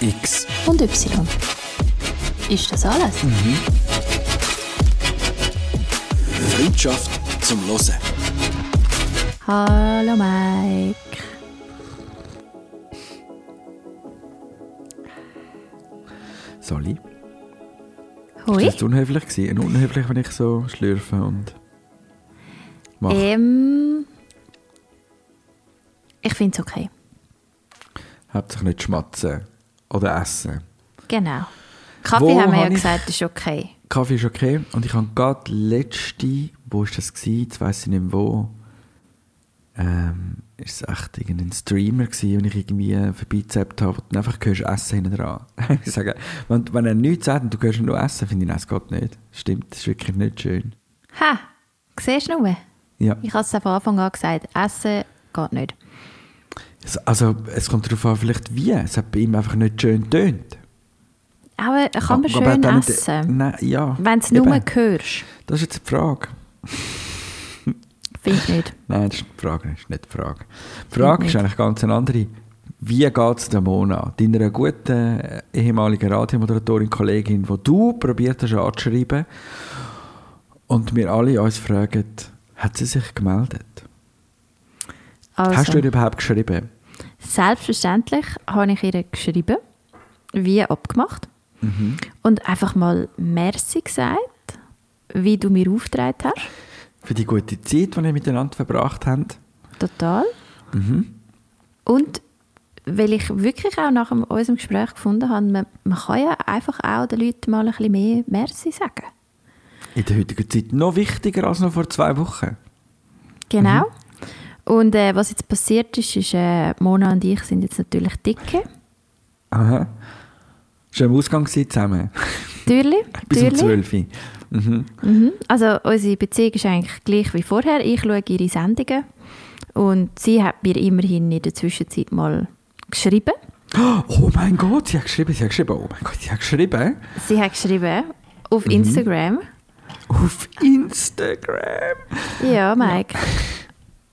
X. und Y. Ist das alles? Freundschaft zum Hören. Hallo Mike. Sali? Hoi. Ist das unhöflich gewesen? Unhöflich, wenn ich so schlürfe und mache? Ähm, ich finde es okay. Hauptsächlich nicht schmatzen oder essen. Genau. Kaffee Wo haben wir ja gesagt, ist okay. Kaffee ist okay. Und ich habe gerade letzte, wo ist das gewesen? Jetzt weiss ich nicht mehr wo. Ähm, ist es echt irgendein Streamer gewesen, den ich irgendwie vorbeizappt habe, wo du einfach hörst, Essen hinten dran. ich sage, wenn, wenn er nichts sagt und du hörst nur Essen, finde ich, nein, es geht nicht. Stimmt, das ist wirklich nicht schön. Ha, siehst du nur? Ja. Ich habe es von Anfang an gesagt, Essen geht nicht. Es- Also, es kommt darauf an, vielleicht wie. Es hat bei ihm einfach nicht schön tönt. Aber kann man Aber schön nicht- essen, Nein, ja. wenn du es nur Eben. hörst. Das ist jetzt die Frage. Finde ich nicht. Nein, das ist die Frage, das ist nicht die Frage. Die Frage ist eigentlich ganz eine andere. Wie geht es der Mona, deiner guten äh, ehemaligen Radiomoderatorin, Kollegin, die du probiert hast anzuschreiben und wir alle uns fragen, hat sie sich gemeldet? Also, Hast du ihr überhaupt geschrieben? Selbstverständlich habe ich ihr geschrieben, wie abgemacht. Mhm. Und einfach mal Merci gesagt, wie du mir aufgetragen hast. Für die gute Zeit, die ihr miteinander verbracht habt? Total. Mhm. Und weil ich wirklich auch nach unserem Gespräch gefunden habe, man, man kann ja einfach auch den Leuten mal ein bisschen mehr Merci sagen. In der heutigen Zeit noch wichtiger als noch vor zwei Wochen. Genau. Mhm. Und äh, was jetzt passiert ist, ist, äh, Mona und ich sind jetzt natürlich dicke. Aha. Schon im Ausgang zusammen. Türli, Bis um Türli. 12 Uhr. Mhm. Mhm. Also unsere Beziehung ist eigentlich gleich wie vorher. Ich schaue ihre Sendungen und sie hat mir immerhin in der Zwischenzeit mal geschrieben. Oh mein Gott, sie hat geschrieben, sie hat geschrieben. Oh mein Gott, sie hat geschrieben. Sie hat geschrieben auf Mhm. Instagram. Auf Instagram. Ja, Mike.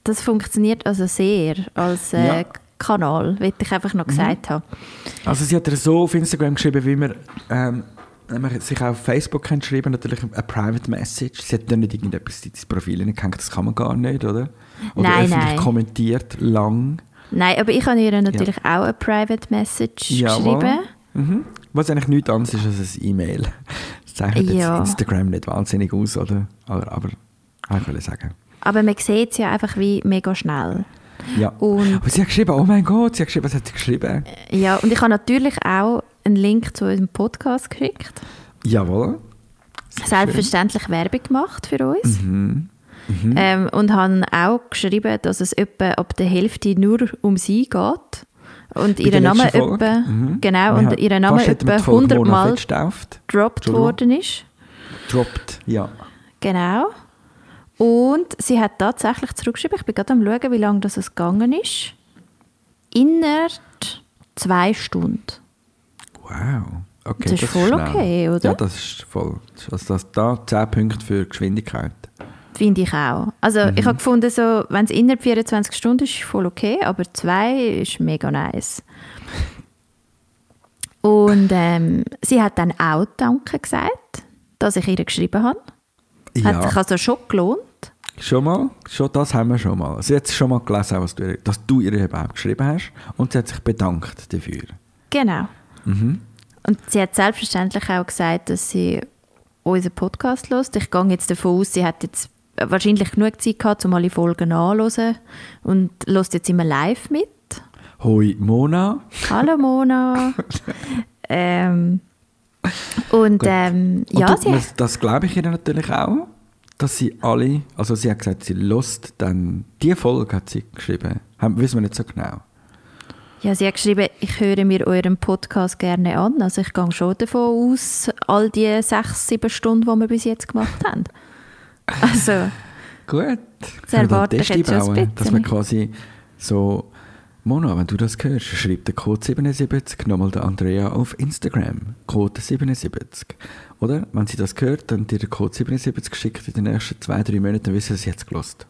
Das funktioniert also sehr als äh, Ja. Mhm. Kanal, will ich einfach noch gesagt haben. Also sie hat so auf Instagram geschrieben, wie man, ähm, wenn man sich auch auf Facebook kennt, schreiben natürlich eine Private Message. Sie hat dann nicht irgendetwas in das Profil hineingehängt, das kann man gar nicht, oder? Oder Nein, öffentlich nein. kommentiert, lang. Nein, aber ich habe ihr natürlich auch eine Private Message Jawohl. geschrieben. Mhm. Was eigentlich nichts anderes ist als ein E-Mail. Das zeichnet Ja. jetzt Instagram nicht wahnsinnig aus, oder? Aber, aber ich will sagen. Aber man sieht es ja einfach wie mega schnell. Ja. Und- Aber sie hat geschrieben, oh mein Gott, sie hat geschrieben, was hat sie geschrieben? Ja, und ich habe natürlich auch einen Link zu unserem Podcast geschickt. Jawohl. Selbstverständlich Werbung gemacht für uns. Mhm. Ähm, und haben auch geschrieben, dass es etwa ab der Hälfte nur um sie geht. Und Bei ihr der Name etwa, Mhm. genau, Wir und haben- ihr Name etwa die Folge 100 Mona Mal gedroppt worden ist. Droppt, ja. Genau. Und sie hat tatsächlich zurückgeschrieben, ich bin gerade am schauen, wie lange das es gegangen ist. Innerhalb zwei Stunden. Wow. Okay, Das ist voll schnell. okay, oder? Ja, das ist voll. Also das, da 10 Punkte für Geschwindigkeit. Finde ich auch. Also ich habe gefunden, so, wenn es innerhalb 24 Stunden ist, ist voll okay, aber zwei ist mega nice. Und ähm, sie hat dann auch Danke gesagt, dass ich ihr geschrieben habe. Hat sich Ja, also schon gelohnt. Schon mal. Schon, das haben wir schon mal. Sie hat schon mal gelesen, was du, dass du ihr überhaupt geschrieben hast. Und sie hat sich bedankt dafür. Genau. Mhm. Und sie hat selbstverständlich auch gesagt, dass sie unseren Podcast hört. Ich gehe jetzt davon aus, sie hat jetzt wahrscheinlich genug Zeit gehabt, um alle Folgen anzuhören und hört jetzt immer live mit. Hoi Mona. Hallo Mona. ähm, und ähm, Und ja, sie, das, das glaube ich ihr natürlich auch, dass sie alle, also sie hat gesagt, sie lost dann, die Folge hat sie geschrieben, haben, wissen wir nicht so genau. ja, sie hat geschrieben, ich höre mir euren Podcast gerne an. Also ich gehe schon davon aus, all die sechs, sieben Stunden, die wir bis jetzt gemacht haben. Also, Gut. Das erwarte Können wir ich jetzt schon ein einbauen, Dass bisschen. quasi so, Mona, wenn du das hörst, schreib den Code 77 nochmal der Andrea auf Instagram. Code 77. Oder? Wenn sie das hört, dann dir den Code 77 geschickt in den nächsten zwei, drei Monaten, dann wissen sie, es gelost.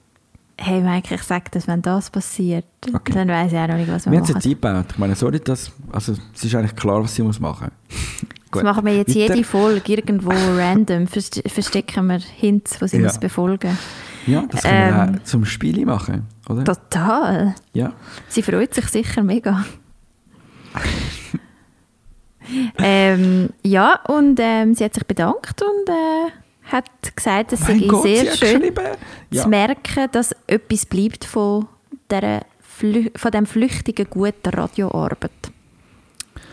Hey Mike, ich sage das, wenn das passiert, Okay. dann weiß ich auch noch nicht, was wir, Wir haben es machen. jetzt eingebaut. Ich meine, sorry, das, also, es ist eigentlich klar, was sie muss machen Das machen wir jetzt Weiter. jede Folge irgendwo random, verste- verstecken wir Hints, die sie Ja. muss befolgen Ja, das können wir Ähm, auch zum Spiel machen, oder? Total. Ja. Sie freut sich sicher mega. ähm, ja, und ähm, sie hat sich bedankt und äh, hat gesagt, es sei Gott, sehr schön. Ja. zu merken, dass etwas bleibt von, dieser Flü von dem flüchtigen Gut der Radioarbeit.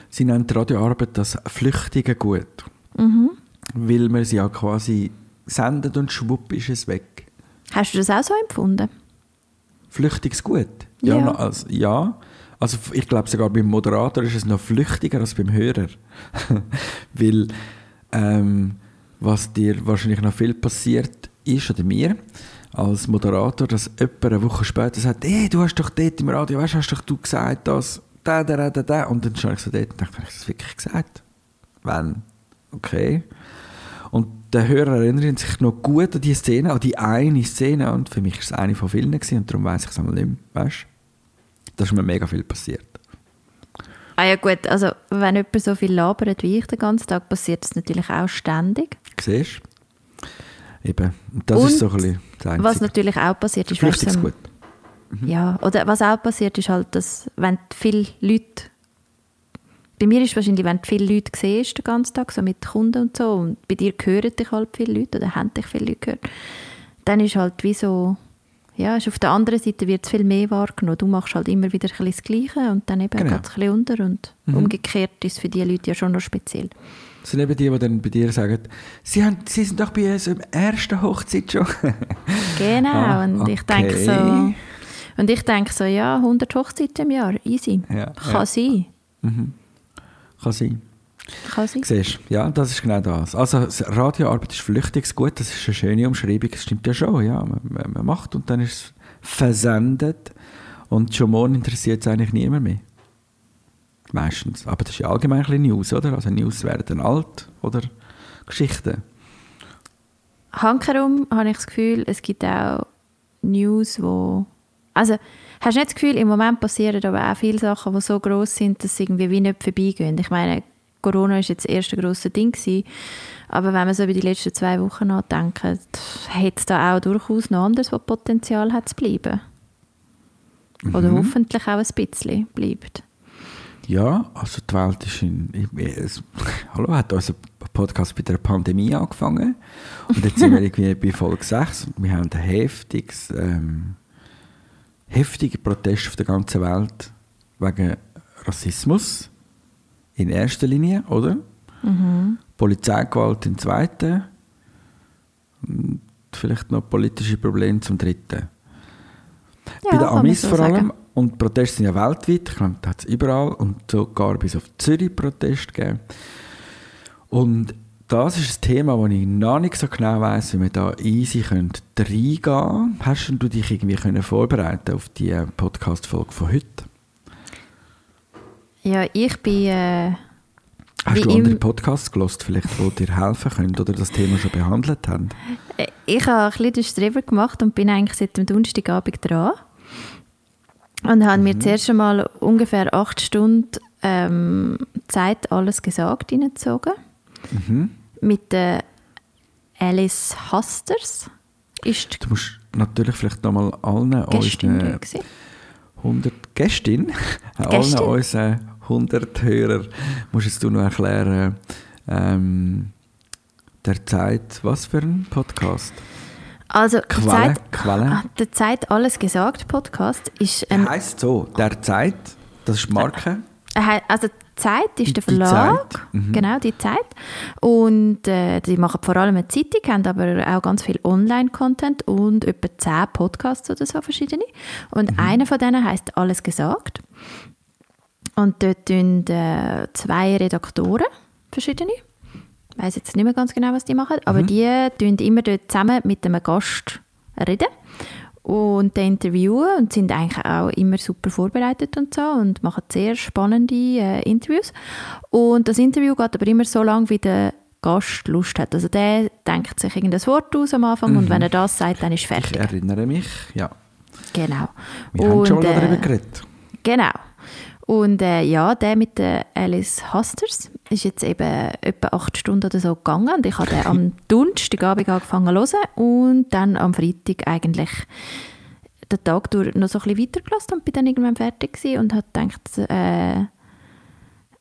Sie nennt die Radioarbeit das flüchtige Gut. Mhm. Weil man sie ja quasi sendet und schwupp ist es weg. Hast du das auch so empfunden? Flüchtiges Gut? Ja. na, Also, ja. Also ich glaube sogar beim Moderator ist es noch flüchtiger als beim Hörer. Weil ähm, was dir wahrscheinlich noch viel passiert ist, oder mir, als Moderator, dass jemand eine Woche später sagt, hey, du hast doch dort im Radio, weißt, hast doch du gesagt, dass da, da, da, da, und dann stand ich so dort und dachte, habe ich das wirklich gesagt? Wann? Okay. Und der Hörer erinnert sich noch gut an die Szene, an die eine Szene, und für mich war es eine von vielen gewesen, und darum weiß ich es einmal nicht mehr, weißt? Da ist mir mega viel passiert. Ah ja gut, also wenn jemand so viel labert wie ich den ganzen Tag, passiert das natürlich auch ständig. Siehst du? Eben. Und das Und ist so ein bisschen das. Was natürlich auch passiert ist, du, Flüchtiges so- Gut. Ja, oder was auch passiert ist halt, dass wenn du viele Leute, bei mir ist es wahrscheinlich, wenn du viele Leute siehst den ganzen Tag, so mit Kunden und so, und bei dir hören dich halt viele Leute oder haben dich viele Leute gehört, dann ist halt wie so, ja, ist auf der anderen Seite wird es viel mehr wahrgenommen. Du machst halt immer wieder ein bisschen das Gleiche und dann eben Genau. geht es ein bisschen unter und umgekehrt ist für die Leute ja schon noch speziell. Das sind eben die, die dann bei dir sagen, sie, haben, sie sind doch bei uns im ersten Hochzeit schon. Genau, Ah, und ich denke okay. so, und ich denke so, ja, 100 Hochzeiten im Jahr, easy. Ja, Kann ja. sein. Kann sein. Kann sein. Siehst? Ja, das ist genau das. Also Radioarbeit ist flüchtiges Gut, das ist eine schöne Umschreibung, das stimmt ja schon. Ja. Man, man- macht und dann ist es versendet und schon morgen interessiert es eigentlich niemand mehr. Meistens. Aber das ist ja allgemein ein News, oder? Also News werden dann alt oder Geschichten. Hankerum habe ich das Gefühl, es gibt auch News, wo also hast du nicht das Gefühl, im Moment passieren aber auch viele Sachen, die so groß sind, dass sie irgendwie wie nicht vorbeigehen. Ich meine, Corona ist jetzt das erste grosse Ding gewesen, aber wenn man so über die letzten zwei Wochen nachdenkt, hat es da auch durchaus noch anderes, was Potenzial hat zu bleiben. Oder hoffentlich auch ein bisschen bleibt. Ja, also die Welt ist in... Es, hallo, hat unser Podcast bei der Pandemie angefangen und jetzt sind wir irgendwie bei Folge 6 und wir haben ein heftiges, ähm, heftige Protest auf der ganzen Welt wegen Rassismus in erster Linie, oder? Polizeigewalt in zweiter und vielleicht noch politische Probleme zum dritten. Ja, Bei den Amis vor allem. sagen. Und die Proteste sind ja weltweit. Ich glaube, da hat es überall. Und sogar bis auf Zürich Protest gegeben. Und das ist ein Thema, wo ich noch nicht so genau weiss, wie wir da easy können reingehen können. Hast du dich irgendwie können vorbereiten auf die äh, Podcast-Folge von heute? Ja, ich bin... Äh, Hast du andere Podcasts gelost, vielleicht, die dir helfen können oder das Thema schon behandelt haben? Ich habe ein bisschen den Streber gemacht und bin eigentlich seit dem Donnerstagabend dran. Und habe Mhm. mir zuerst einmal ungefähr acht Stunden ähm, Zeit alles gesagt reingezogen. Mhm. Mit der Alice Hasters. Ist Du musst natürlich vielleicht nochmal allen unseren dort gewesen. 100 Gästin, allen unseren 100 Hörer, musst jetzt du noch erklären, ähm, der Zeit, was für ein Podcast? Also, Quelle, Zeit, Quelle. Ah, der Zeit alles gesagt Podcast ist ein heisst so, der Zeit, das ist Marke. Er hat- Also Zeit ist der Die Verlag, Zeit, mhm. genau, die Zeit. Und äh, die machen vor allem eine Zeitung, haben aber auch ganz viel Online-Content und etwa zehn Podcasts oder so verschiedene. Und Mhm. einer von denen heißt «Alles gesagt». Und dort tun äh, zwei Redaktoren, verschiedene, ich weiß jetzt nicht mehr ganz genau, was die machen, aber Mhm. die tun immer dort zusammen mit einem Gast reden und den interviewen und sind eigentlich auch immer super vorbereitet und so und machen sehr spannende äh, Interviews. Und das Interview geht aber immer so lange, wie der Gast Lust hat. Also der denkt sich irgendein Wort aus am Anfang und wenn er das sagt, dann ist Ich fertig. erinnere mich, ja. Genau. Wir haben schon äh, darüber geredet. Genau. Und äh, ja, der mit der Alice Hasters ist jetzt eben etwa acht Stunden oder so gegangen. Und ich habe den am Donnerstagabend angefangen zu hören und dann am Freitag eigentlich den Tag durch noch so ein bisschen weitergelassen und bin dann irgendwann fertig gewesen und habe gedacht, äh,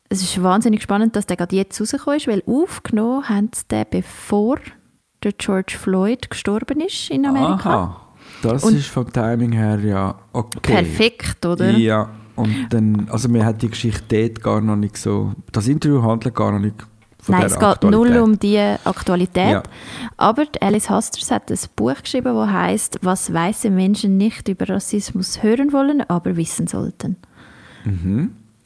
es ist wahnsinnig spannend, dass der gerade jetzt rausgekommen ist, weil aufgenommen haben sie den, bevor der George Floyd gestorben ist in Amerika. Aha, das Und- ist vom Timing her ja okay. Perfekt, oder? Ja, und dann, also mir hat die Geschichte dort gar noch nicht so, das Interview handelt gar noch nicht von Nein, es geht Aktualität. null um die Aktualität. Ja. Aber Alice Hasters hat ein Buch geschrieben, das heißt, was weiße Menschen nicht über Rassismus hören wollen, aber wissen sollten.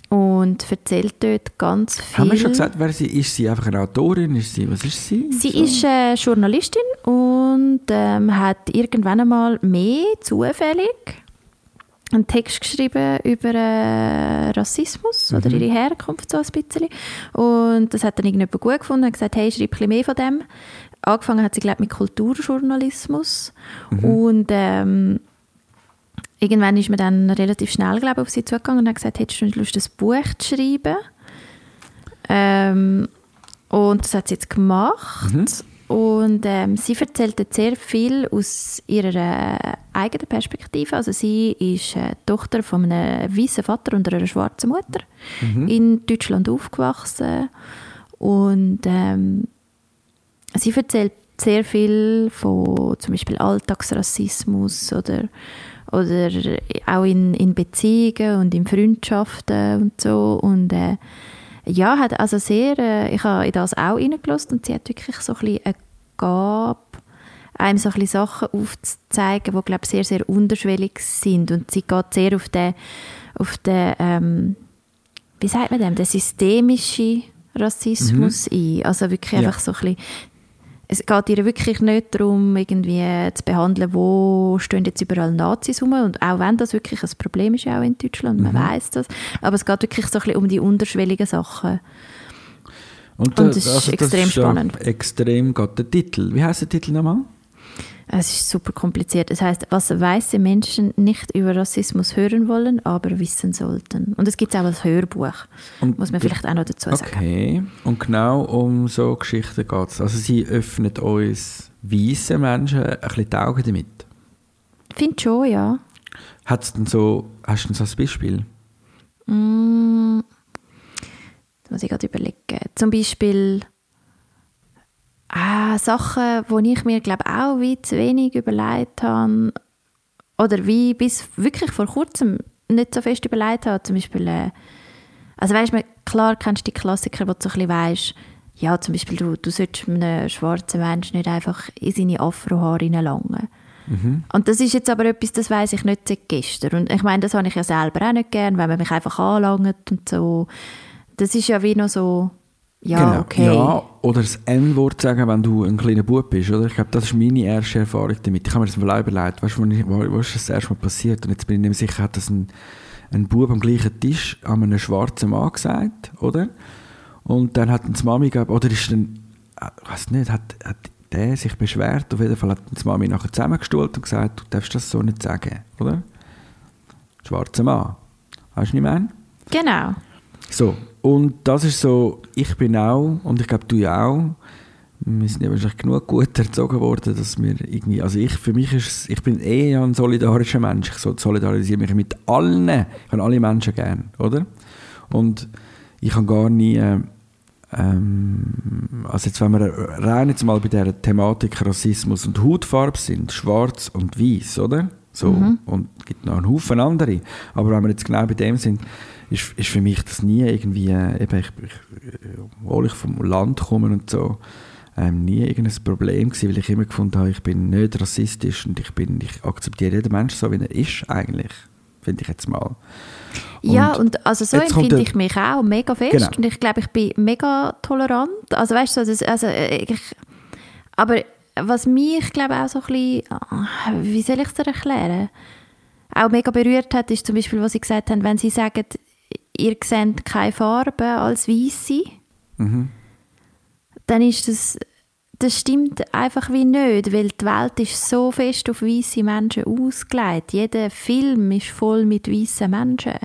Und erzählt dort ganz viel. Mhm. Haben wir schon gesagt, wer sie ist? Sie einfach eine Autorin? Ist sie, was ist sie? Sie So? ist äh, Journalistin und ähm, hat irgendwann einmal mehr zufällig einen Text geschrieben über äh, Rassismus oder ihre Herkunft so ein bisschen. Und das hat dann irgendjemand gut gefunden und gesagt, hey, schreib ein mehr von dem. Angefangen hat sie, glaube mit Kulturjournalismus und ähm, irgendwann ist man dann relativ schnell, glaube auf sie zugegangen und hat gesagt, hättest du nicht Lust, ein Buch zu schreiben? Ähm, und das hat sie jetzt gemacht. Und ähm, sie erzählt sehr viel aus ihrer äh, eigenen Perspektive. Also sie ist äh, Tochter von einem weißen Vater und einer schwarzen Mutter in Deutschland aufgewachsen. Und ähm, sie erzählt sehr viel von zum Beispiel Alltagsrassismus oder, oder auch in, in Beziehungen und in Freundschaften und so. Und äh, ja, hat also sehr, äh, ich habe in das auch reingelassen und sie hat wirklich so ein bisschen eine Gabe, einem so ein bisschen Sachen aufzuzeigen, die, glaube ich, sehr, sehr unterschwellig sind. Und sie geht sehr auf den, auf den ähm, wie sagt man dem, den systemischen Rassismus ein. Also wirklich Ja. einfach so ein bisschen, es geht ihr wirklich nicht darum, irgendwie zu behandeln, wo stehen jetzt überall Nazis rum. Und auch wenn das wirklich ein Problem ist, auch in Deutschland, man weiß das. Aber es geht wirklich so ein bisschen um die unterschwelligen Sachen. Und, Und äh, das ist extrem ja spannend. Extrem geht der Titel. Wie heißt der Titel nochmal? Es ist super kompliziert. Es heißt, was weiße Menschen nicht über Rassismus hören wollen, aber wissen sollten. Und es gibt es auch als Hörbuch. Und Muss man vielleicht auch noch dazu sagen. Okay. Und genau um so Geschichten geht es. Also sie öffnet uns weißen Menschen ein bisschen die Augen damit. Ich finde schon, ja. Hat's denn so, hast du denn so ein Beispiel? Mm, da muss ich gerade überlegen. Zum Beispiel ah, Sachen, die ich mir glaube auch wie zu wenig überlegt habe oder wie bis wirklich vor kurzem nicht so fest überlegt habe. Zum Beispiel, äh, also weißt du, klar kennst du die Klassiker, wo du so ein bisschen weißt, ja, zum Beispiel, du, du solltest einem schwarzen Menschen nicht einfach in seine Afrohaare reinlangen. Und das ist jetzt aber etwas, das weiß ich nicht seit gestern. Und ich meine, das habe ich ja selber auch nicht gern, wenn man mich einfach anlangt und so. Das ist ja wie noch so, ja, okay. Genau. Ja, oder das N-Wort sagen, wenn du ein kleiner Bub bist, oder? Ich glaube, das ist meine erste Erfahrung damit. Ich habe mir das mal überlegt, weißt du, wo wo ist das erste Mal passiert? Und jetzt bin ich nicht mehr sicher, hat das ein, ein Bub am gleichen Tisch an einem schwarzen Mann gesagt, oder? Und dann hat die Mami, glaub, oder ist dann, äh, ich weiß nicht, hat, hat der sich beschwert, auf jeden Fall hat die Mami nachher zusammengestuhlt und gesagt, du darfst das so nicht sagen, oder? Schwarzer Mann. Weißt du, was ich meine? Genau. So, und das ist so, ich bin auch, und ich glaube du ja auch, wir sind ja wahrscheinlich genug gut erzogen worden, dass wir irgendwie, also ich, für mich ist es, ich bin eh ein solidarischer Mensch, ich so- solidarisiere mich mit allen, ich habe alle Menschen gern, oder? Und ich habe gar nie, ähm, also jetzt wenn wir rein jetzt mal bei dieser Thematik Rassismus und Hautfarbe sind, schwarz und weiß, oder? So, und es gibt noch einen Haufen andere. Aber wenn wir jetzt genau bei dem sind, ist, ist für mich das nie irgendwie, äh, eben, ich, ich, äh, obwohl ich vom Land komme und so, ähm, nie irgendein Problem gewesen, weil ich immer gefunden habe, ich bin nicht rassistisch und ich, bin, ich akzeptiere jeden Menschen so, wie er ist eigentlich, finde ich jetzt mal. ja, Und und also so empfinde ich mich auch mega fest. Genau. Und ich glaube, ich bin mega tolerant. Also weißt du, so, also, äh, ich, aber was mich, glaube auch so ein bisschen, ah, wie soll ich es dir erklären, auch mega berührt hat, ist zum Beispiel, was sie gesagt haben, wenn sie sagen, ihr seht keine Farbe als Weisse, Mhm. dann ist das das stimmt einfach wie nicht, weil die Welt ist so fest auf weiße Menschen ausgelegt. Jeder Film ist voll mit weißen Menschen.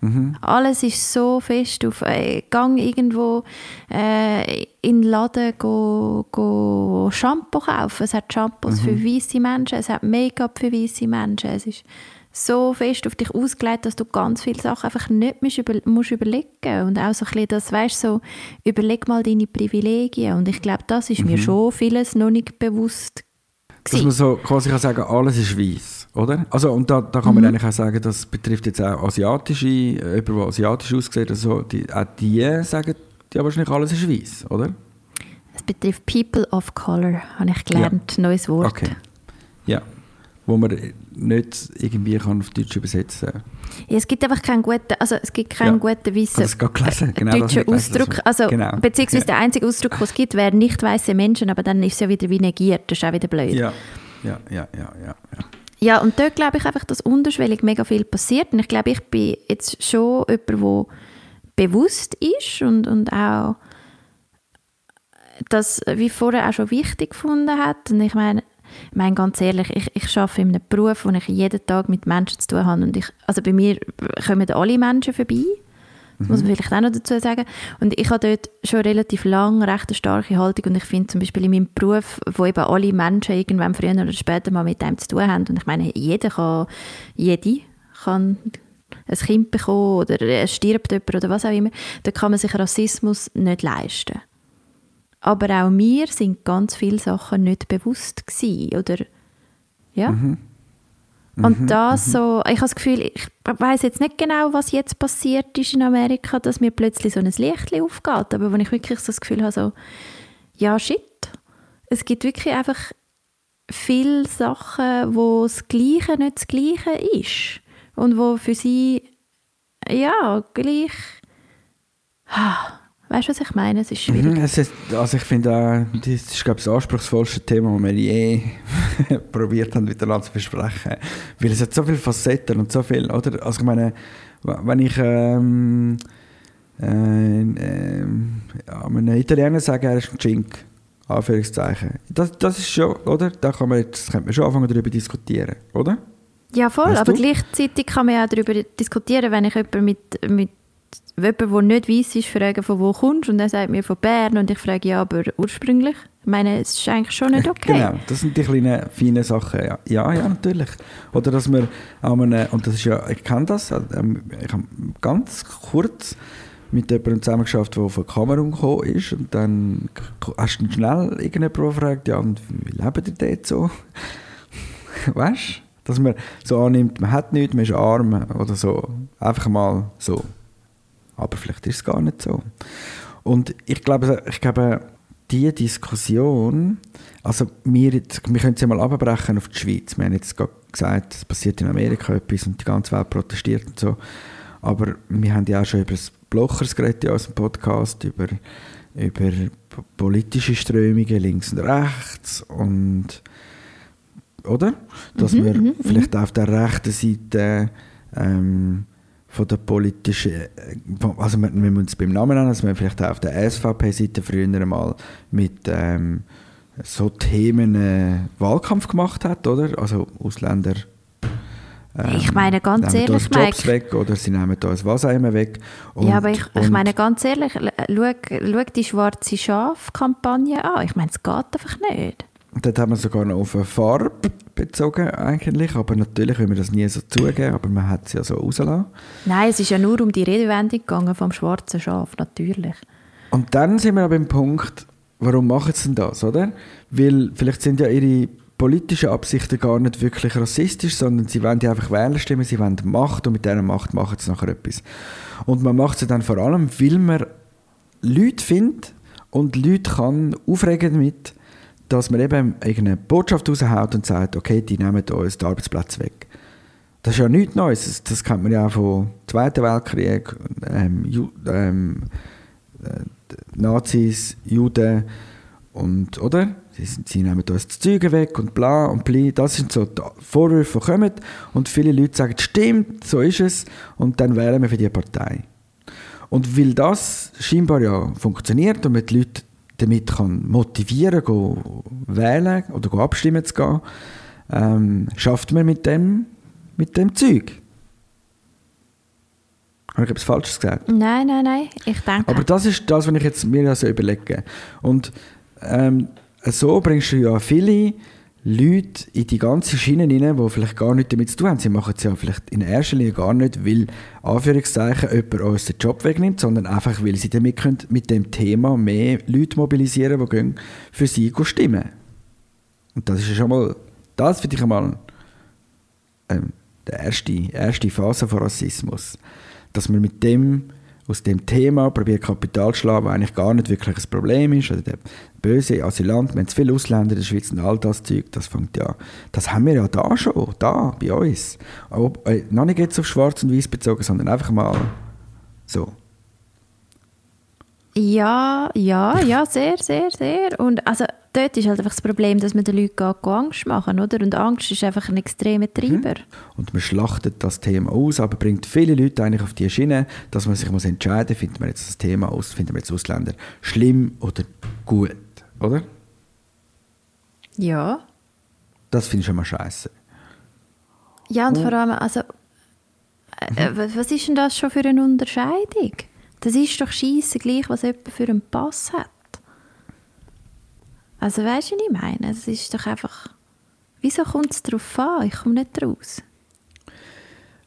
Mhm. Alles ist so fest auf äh, Gang irgendwo äh, in den Laden go, go Shampoo kaufen. Es hat Shampoos mhm. für weiße Menschen, es hat Make-up für weiße Menschen. Es ist so fest auf dich ausgelegt, dass du ganz viele Sachen einfach nicht musst, über, musst überlegen und auch so ein bisschen das, weißt so, überleg mal deine Privilegien und ich glaube, das ist mhm. mir schon vieles noch nicht bewusst gewesen. Dass man so quasi kann sagen, alles ist weiß, oder? Also und da, da kann man mhm. eigentlich auch sagen, das betrifft jetzt auch asiatische, äh, jemand, der asiatisch aussieht, also die, auch die sagen, ja wahrscheinlich alles ist weiß, oder? Es betrifft People of Color, habe ich gelernt, ja. neues Wort. Okay. Ja, wo man nicht irgendwie kann auf Deutsch übersetzen kann. Ja, es gibt einfach keinen guten, also es gibt keinen ja, guten weißen genau, deutschen Ausdruck. Also, genau. Beziehungsweise ja. der einzige Ausdruck, den es gibt, wäre nicht weiße Menschen, aber dann ist es ja wieder wie negiert, das ist auch wieder blöd. Ja, ja, ja, ja. ja, ja. Ja, und dort glaube ich einfach, dass unterschwellig mega viel passiert. Und ich glaube, ich bin jetzt schon jemand, der bewusst ist und, und auch das, wie vorher auch schon wichtig gefunden hat. Und ich meine, ich meine, ganz ehrlich, ich, ich arbeite in einem Beruf, wo ich jeden Tag mit Menschen zu tun habe. Und ich, also bei mir kommen alle Menschen vorbei. Das muss man mhm. vielleicht auch noch dazu sagen. Und ich habe dort schon relativ lange recht eine starke Haltung. Und ich finde zum Beispiel in meinem Beruf, wo eben alle Menschen irgendwann früher oder später mal mit einem zu tun haben. Und ich meine, jeder kann, jede kann ein Kind bekommen oder es stirbt jemand oder was auch immer. Da kann man sich Rassismus nicht leisten. Aber auch mir sind ganz viele Sachen nicht bewusst gewesen, oder ja. Mhm. Und mhm, das mhm. so, ich habe das Gefühl, ich weiß jetzt nicht genau, was jetzt passiert ist in Amerika, dass mir plötzlich so ein Licht aufgeht, aber wenn ich wirklich so das Gefühl habe, so, ja shit, es gibt wirklich einfach viele Sachen, wo das Gleiche nicht das Gleiche ist und wo für sie ja gleich Weißt du, was ich meine? Es ist schwierig. Mhm, es ist, also ich finde, äh, das ist glaube ich, das anspruchsvollste Thema, das wir je probiert haben, miteinander zu besprechen. Weil es hat so viele Facetten und so viel, oder? Also ich meine, wenn ich ähm, äh, äh, ja, einem Italiener sage, er ist ein Cink, Anführungszeichen, das, das ist schon, oder? Da kann man jetzt, könnte man schon anfangen, darüber diskutieren, oder? Ja, voll, weißt aber du? gleichzeitig kann man ja darüber diskutieren, wenn ich jemanden mit, mit jemand, der nicht weiss ist, fragen, von wo kommst und er sagt mir von Bern und ich frage, ja, aber ursprünglich? Ich meine, es ist eigentlich schon nicht okay. Genau, das sind die kleinen, feinen Sachen, ja. Ja, ja, natürlich. Oder dass man einem, und das ist ja, ich kenne das, ähm, ich habe ganz kurz mit jemandem zusammengeschafft, der von Kamerun gekommen ist und dann hast du schnell irgendjemand gefragt, ja, und wie leben die dort so? weißt du? Dass man so annimmt, man hat nichts, man ist arm oder so. Einfach mal so. Aber vielleicht ist es gar nicht so. Und ich glaube, ich glaube diese Diskussion, also wir, jetzt, wir können sie mal abbrechen auf die Schweiz. Wir haben jetzt gerade gesagt, es passiert in Amerika etwas und die ganze Welt protestiert und so. Aber wir haben ja auch schon über das Blochers geredet in unserem Podcast, über, über politische Strömungen links und rechts und oder? Dass mhm, wir mhm, vielleicht mhm. auf der rechten Seite ähm, von der politischen, äh, also wenn wir uns beim Namen nennen, dass man vielleicht auch auf der SVP-Seite früher mal mit ähm, so Themen äh, Wahlkampf gemacht hat, oder? Also Ausländer ähm, ich meine ganz nehmen ehrlich, Jobs Mike, weg oder sie nehmen uns was immer weg. Und, ja, aber ich, ich meine ganz ehrlich, schau, schau die schwarze Schaf-Kampagne an. Ich meine, es geht einfach nicht. Dort haben wir sogar noch auf eine Farbe bezogen eigentlich, aber natürlich will man das nie so zugeben, aber man hat es ja so rausgelassen. Nein, es ist ja nur um die Redewendung gegangen vom schwarzen Schaf, natürlich. Und dann sind wir aber im Punkt, warum machen sie denn das, oder? Weil vielleicht sind ja ihre politischen Absichten gar nicht wirklich rassistisch, sondern sie wollen einfach Wählerstimmen, sie wollen Macht und mit dieser Macht machen sie nachher etwas. Und man macht es dann vor allem, weil man Leute findet und Leute kann aufregen damit, dass man eben irgendeine Botschaft raushaut und sagt, okay, die nehmen uns den Arbeitsplatz weg. Das ist ja nichts Neues. Das, kennt man ja auch vom Zweiten Weltkrieg, ähm, Ju, ähm, äh, Nazis, Juden und, oder? Sie, sie, nehmen uns die Züge weg und bla und bli. Das sind so die Vorwürfe, die kommen. Und viele Leute sagen, stimmt, so ist es. Und dann wählen wir für die Partei. Und weil das scheinbar ja funktioniert und man die Leute damit kann motivieren kann, wählen oder abstimmen zu gehen, ähm, schafft man mit dem, mit dem Zeug. Habe ich etwas Falsches gesagt? Nein, nein, nein. Ich denke. Aber das ist das, was ich jetzt mir also überlege. Und ähm, so bringst du ja viele Leute in die ganze Schiene rein, die vielleicht gar nichts damit zu tun haben. Sie machen es ja vielleicht in erster Linie gar nicht, weil Anführungszeichen jemand uns den Job wegnimmt, sondern einfach, weil sie damit können, mit dem Thema mehr Leute mobilisieren, die gehen für sie stimmen. Und das ist ja schon mal, das finde ich einmal ähm, die erste, erste Phase von Rassismus. Dass man mit dem aus dem Thema probiert Kapital zu schlagen, was eigentlich gar nicht wirklich ein Problem ist. Also der böse Asylant, wir haben zu viele Ausländer in der Schweiz und all das Zeug, das fängt ja, das haben wir ja da schon, da, bei uns. Aber äh, noch nicht jetzt auf schwarz und weiß bezogen, sondern einfach mal so. Ja, ja, ja, sehr, sehr, sehr. Und also dort ist halt einfach das Problem, dass man den Leuten Angst machen oder? Und Angst ist einfach ein extremer Treiber. Mhm. Und man schlachtet das Thema aus, aber bringt viele Leute eigentlich auf die Schiene, dass man sich muss entscheiden muss, findet man jetzt das Thema aus, findet man jetzt Ausländer schlimm oder gut, oder? Ja. Das finde ich schon mal scheiße. Ja, und oh. vor allem, also, äh, mhm. was ist denn das schon für eine Unterscheidung? Das ist doch scheisse gleich, was jemand für einen Pass hat. Also weißt du, was ich meine? Es ist doch einfach... Wieso kommt es darauf an? Ich komme nicht raus.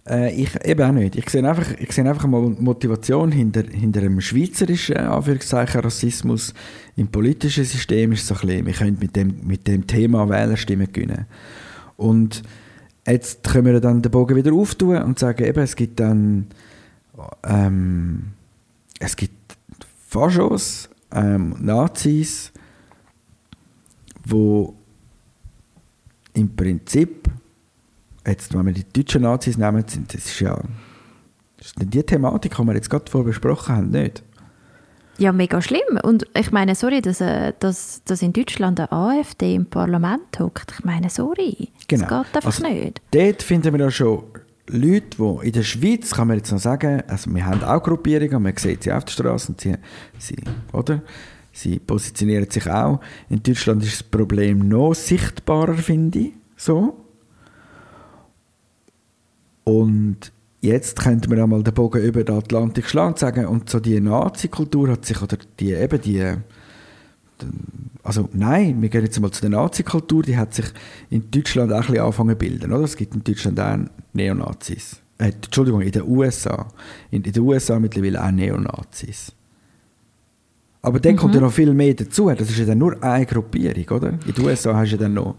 Äh, ich eben auch nicht. Ich sehe einfach, ich sehe einfach mal Motivation hinter, hinter einem schweizerischen Anführungszeichen Rassismus im politischen System ist so ein bisschen, wir können mit dem, mit dem Thema Wählerstimmen gewinnen. Und jetzt können wir dann den Bogen wieder auftun und sagen, eben, es gibt dann ähm, es gibt Faschos, ähm, Nazis, wo im Prinzip, jetzt wenn wir die deutschen Nazis nehmen, sind, das ist ja das ist die Thematik, die wir jetzt gerade vorher besprochen haben, nicht? Ja, mega schlimm. Und ich meine, sorry, dass, äh, dass, dass in Deutschland eine AfD im Parlament hockt. Ich meine, sorry. Genau. Das geht einfach also, nicht. Dort finden wir ja schon Leute, die in der Schweiz, kann man jetzt noch sagen, also wir haben auch Gruppierungen, man sieht sie auf der Straße und sie, sie, oder? sie positionieren sich auch. In Deutschland ist das Problem noch sichtbarer, finde ich, so. Und jetzt könnte man einmal den Bogen über den Atlantik schlagen und sagen, und so die Nazi-Kultur hat sich, oder die eben die, also nein, wir gehen jetzt mal zu der Nazi-Kultur, die hat sich in Deutschland auch ein bisschen angefangen zu bilden, oder? Es gibt in Deutschland auch Neonazis. Äh, Entschuldigung, in den USA. In, in den USA mittlerweile auch Neonazis. Aber dann mhm. kommt ja noch viel mehr dazu. Das ist ja dann nur eine Gruppierung, oder? In den USA hast du ja dann noch,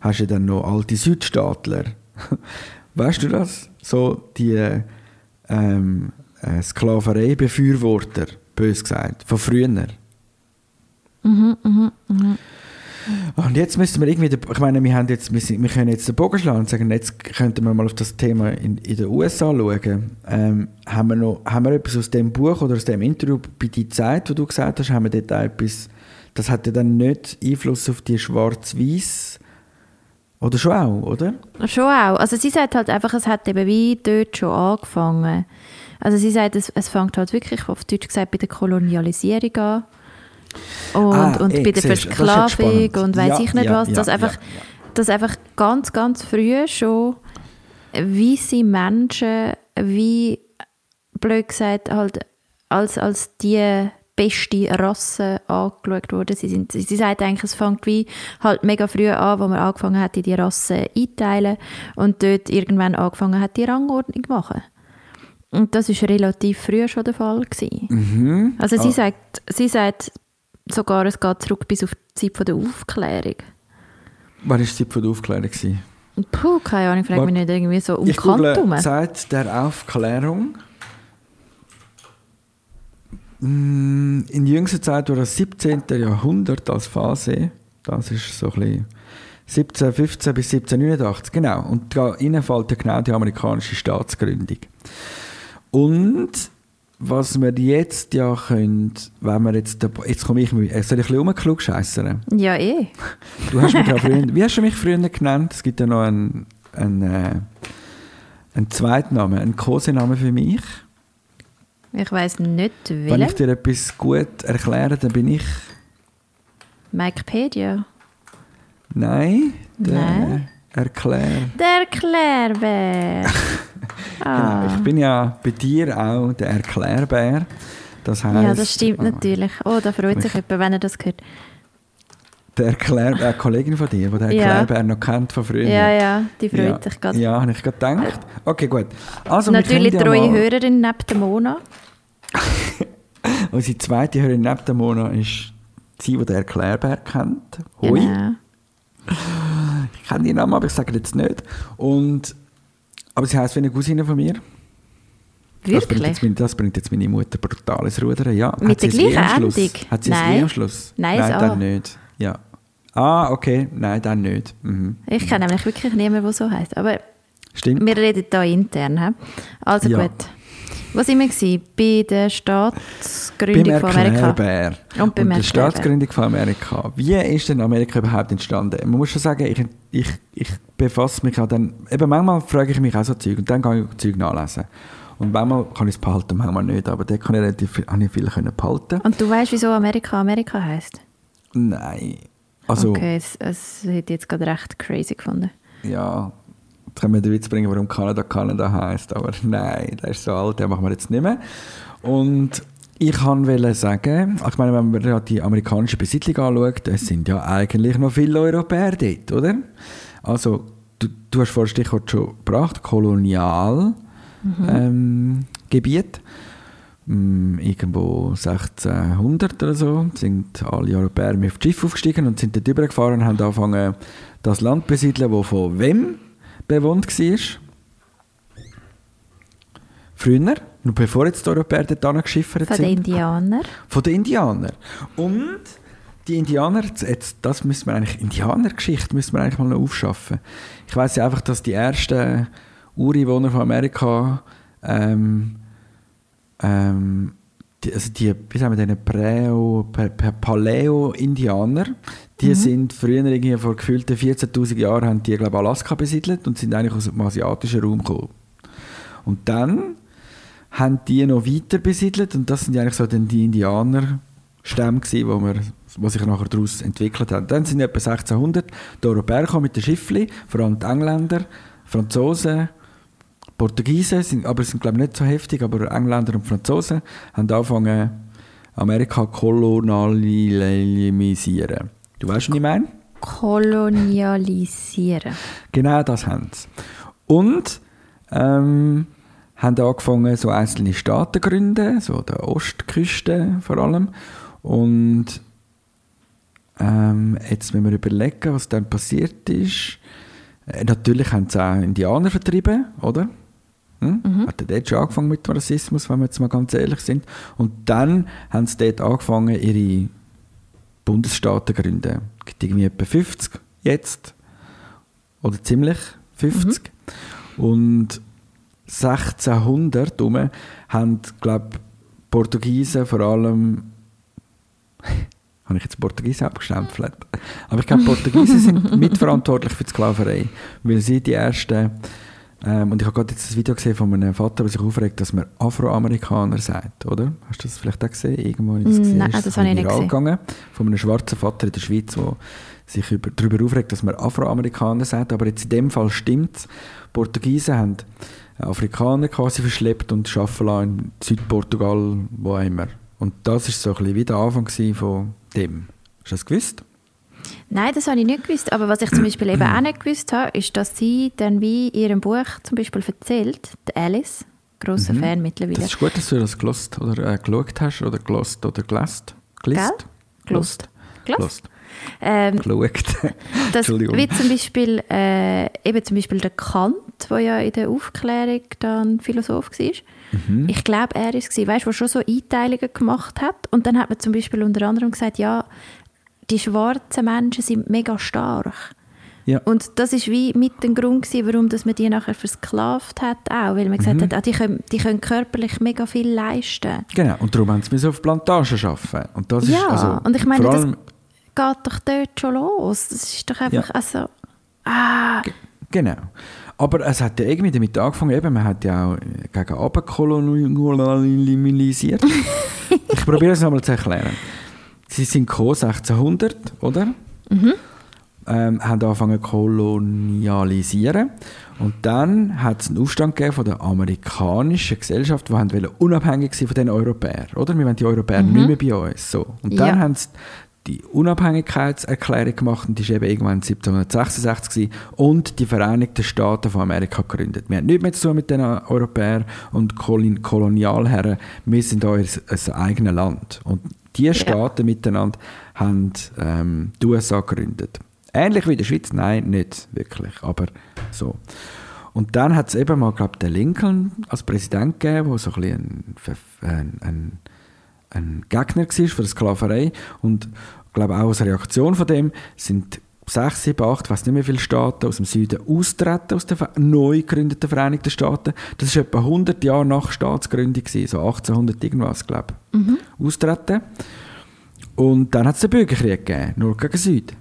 hast du dann noch alte Südstaatler. weißt du das? So die ähm, äh, Sklaverei-Befürworter, bös gesagt, von früher. Mhm, mhm, mhm. Und jetzt müssen wir irgendwie, ich meine, wir, haben jetzt, wir, wir können jetzt den Bogen schlagen und sagen, jetzt könnten wir mal auf das Thema in, in den USA schauen. Ähm, haben, wir noch, haben wir etwas aus dem Buch oder aus dem Interview bei der Zeit, wo du gesagt hast, haben wir dort etwas, das hat ja dann nicht Einfluss auf die schwarz-weiß oder schon auch, oder? Schon auch. Also sie sagt halt einfach, es hat eben wie dort schon angefangen. Also sie sagt, es, es fängt halt wirklich, auf Deutsch gesagt, bei der Kolonialisierung an. Und, ah, und bei der Versklavung und weiß ja, ich nicht ja, was. Dass, ja, einfach, dass einfach ganz, ganz früh schon weiße Menschen, wie blöd gesagt, halt als, als die beste Rasse angeschaut worden. Sie, sind, sie sagt eigentlich, es fängt wie halt mega früh an, wo man angefangen hat, die Rassen einteilen und dort irgendwann angefangen hat, die Rangordnung zu machen. Und das ist relativ früh schon der Fall gewesen. Mhm. Also sie, oh. sagt, sie sagt, sogar, es geht zurück bis auf die Zeit der Aufklärung. Wann war die Zeit der Aufklärung? Gewesen? Puh, keine Ahnung, ich frage mich nicht irgendwie so um ich Kant herum. Zeit der Aufklärung. Mm, in jüngster Zeit war das 17. Jahrhundert als Phase. Das ist so ein bisschen 1715 bis 1789, genau. Und da fällt ja genau die amerikanische Staatsgründung. Und was wir jetzt ja können, wenn wir jetzt, jetzt komme ich, soll ich ein bisschen rumklugscheissern? Ja, eh. Du hast mich ja früher, wie hast du mich früher genannt? Es gibt ja noch einen, einen, äh, einen Zweitnamen, einen Kosenamen für mich. Ich weiß nicht, welchen. Wenn ich dir etwas gut erkläre, dann bin ich... Wikipedia. Nein, der Nein. Erklär. Der Klärbär. Genau, ich bin ja bei dir auch der Erklärbär. Das heißt, Ja, das stimmt natürlich. Oh, da freut sich jemand, wenn er das hört. Der Erklär, eine Kollegin von dir, die den Ja. Erklärbär noch kennt von früher. Ja, ja, die freut ja. sich gerade. Ja, habe ich gerade gedacht. Okay, gut. Also, Natürlich treue mal- Hörerin neben der Mona. Unsere zweite Hörerin neben der Mona ist sie, die den Erklärbär kennt. Hoi. Genau. Ich kenne die Namen, aber ich sage jetzt nicht. Und, aber sie heisst wie eine Cousine von mir. Das bringt, jetzt Wirklich? meine, das bringt jetzt meine Mutter brutales Rudern. Ja. Mit der E am gleichen? Endung? Hat sie ein Nein. E am Schluss? Nein, Nein das dann nicht. Ja. Ah, okay. Nein, dann nicht. Mhm. Ich kenne nämlich wirklich niemanden, der so heißt. Aber Stimmt. wir reden hier intern. he? Also Ja. gut. Was sind wir? Bei der Staatsgründung von Amerika. Und beim der. Staatsgründung von Amerika. Wie ist denn Amerika überhaupt entstanden? Man muss schon sagen, ich, ich, ich befasse mich auch dann, eben manchmal frage ich mich auch so Zeug und dann kann ich Zeug nachlesen. Und manchmal kann ich es behalten, manchmal nicht, aber dort kann ich relativ viel, habe ich viel können behalten. Und du weißt, wieso Amerika Amerika heißt? Nein. Also, Okay, es, es hätte jetzt gerade recht crazy gefunden. ja, jetzt können wir den Witz bringen, warum Kanada Kanada heisst, aber nein, der ist so alt, den machen wir jetzt nicht mehr. Und ich wollte sagen, ich meine, wenn man ja die amerikanische Besiedlung anschaut, es sind ja eigentlich noch viele Europäer dort, oder? Also, du, du hast vorhin Stichwort schon gebracht, Kolonial. Ähm, Gebiet. Mm, Irgendwo 1600 oder so sind alle Europäer mit das Schiff aufgestiegen und sind dort rübergefahren und haben angefangen, das Land zu besiedeln, das von wem bewohnt war. Früher, noch bevor jetzt die Europäer dort angeschiffert Von sind. den Indianern. Von den Indianern. Und die Indianer, jetzt, das müssen wir eigentlich, Indianergeschichte müssen wir eigentlich mal noch aufschaffen. Ich weiß ja einfach, dass die ersten Ureinwohner von Amerika, ähm, ähm, die, also die, wie sagen wir, diese Präo, Pa- Pa- Paleo-Indianer, die sind früher irgendwie vor gefühlten 14'000 Jahren, haben die, glaube Alaska besiedelt und sind eigentlich aus dem asiatischen Raum gekommen. Und dann haben die noch weiter besiedelt und das sind eigentlich so dann die Indianerstämme gewesen, wo, wir, wo sich nachher daraus entwickelt haben. Dann sind etwa 1600 die Europäer mit den Schiffli, vor allem die Engländer, Franzosen, Portugiesen, sind, aber sind glaube ich nicht so heftig, aber Engländer und Franzosen haben angefangen Amerika kolonialisieren. Du weißt, was ich meine? Kolonialisieren. Genau das haben sie. Und ähm, haben angefangen, so einzelne Staaten zu gründen, so der Ostküste vor allem. Und ähm, jetzt müssen wir überlegen, was dann passiert ist. Äh, natürlich haben sie auch Indianer vertrieben, oder? Hm? Hat ja dort schon angefangen mit dem Rassismus, wenn wir jetzt mal ganz ehrlich sind. Und dann haben sie dort angefangen, ihre Bundesstaaten zu gründen. Es gibt irgendwie etwa 50 jetzt. Oder ziemlich 50. Und 1600 rum haben, glaube Portugiesen vor allem habe ich jetzt Portugiesen abgestempelt. Aber ich glaube, Portugiesen sind mitverantwortlich für die Sklaverei, weil sie die ersten ähm, und ich habe gerade jetzt ein Video gesehen von einem Vater, der sich aufregt, dass man Afroamerikaner sagt, oder? Hast du das vielleicht auch gesehen? Irgendwo habe ich das gesehen. Nein, Ist das habe ich nicht gesehen. Gegangen, von einem schwarzen Vater in der Schweiz, der sich über, darüber aufregt, dass man Afroamerikaner sagt. Aber jetzt in dem Fall stimmt es. Portugiesen haben Afrikaner quasi verschleppt und arbeiten lassen in Südportugal, wo immer. Und das war so ein bisschen wie der Anfang von dem. Hast du das gewusst? Nein, das habe ich nicht gewusst. Aber was ich zum Beispiel eben auch nicht gewusst habe, ist, dass sie dann wie in ihrem Buch zum Beispiel erzählt, die Alice, grosser Fan mittlerweile. Mhm. Das ist gut, dass du das gelost oder äh, geschaut hast oder gelost oder gelesen. Gelist? Gell? Gelost. Gelost? Ähm, Geschaut. Das, wie zum Beispiel, äh, eben zum Beispiel der Kant, der ja in der Aufklärung dann Philosoph war. Mhm. Ich glaube, er war es, weißt, der schon so Einteilungen gemacht hat. Und dann hat man zum Beispiel unter anderem gesagt, ja, die schwarzen Menschen sind mega stark. Ja. Und das ist wie mit dem Grund gewesen, warum dass man die nachher versklavt hat auch, weil man gesagt Mhm. hat, ah, die, können, die können körperlich mega viel leisten. Genau, und darum haben sie auf Plantagen arbeiten. Und das ist, Ja, also, und ich meine, das geht doch dort schon los. Das ist doch einfach, Ja. also, ah, Genau. Aber es hat ja irgendwie damit angefangen, eben, man hat ja auch gegen Abend kolonialisiert. ich probiere es nochmal zu erklären. Sie sind gekommen, 1600, oder? Mhm. Ähm, haben angefangen zu kolonialisieren. Und dann hat es einen Aufstand gegeben von der amerikanischen Gesellschaft, die haben wollen unabhängig sein von den Europäern, oder? Wir wollen die Europäer nicht mehr bei uns. So. Und dann Ja. haben sie die Unabhängigkeitserklärung gemacht und die war eben irgendwann 1766 gewesen, und die Vereinigten Staaten von Amerika gegründet. Wir haben nichts mehr zu tun mit den Europäern und Kolon Kolonialherren. Wir sind euer ein eigenes Land. Und die Staaten miteinander haben ähm, die USA gegründet. Ähnlich wie in der Schweiz? Nein, nicht wirklich, aber so. Und dann hat es eben mal, glaube den Lincoln als Präsident gegeben, der so ein, bisschen ein, ein, ein, Gegner war von der Sklaverei. Und ich glaube auch als Reaktion von dem sind sechs, sieben, acht, ich weiß nicht mehr viele Staaten aus dem Süden austreten aus den neu gegründeten Vereinigten Staaten. Das war etwa 100 Jahre nach Staatsgründung, gewesen, so 1800 irgendwas, glaube ich. Austreten. Und dann hat es den Bürgerkrieg gegeben, nur gegen Süden.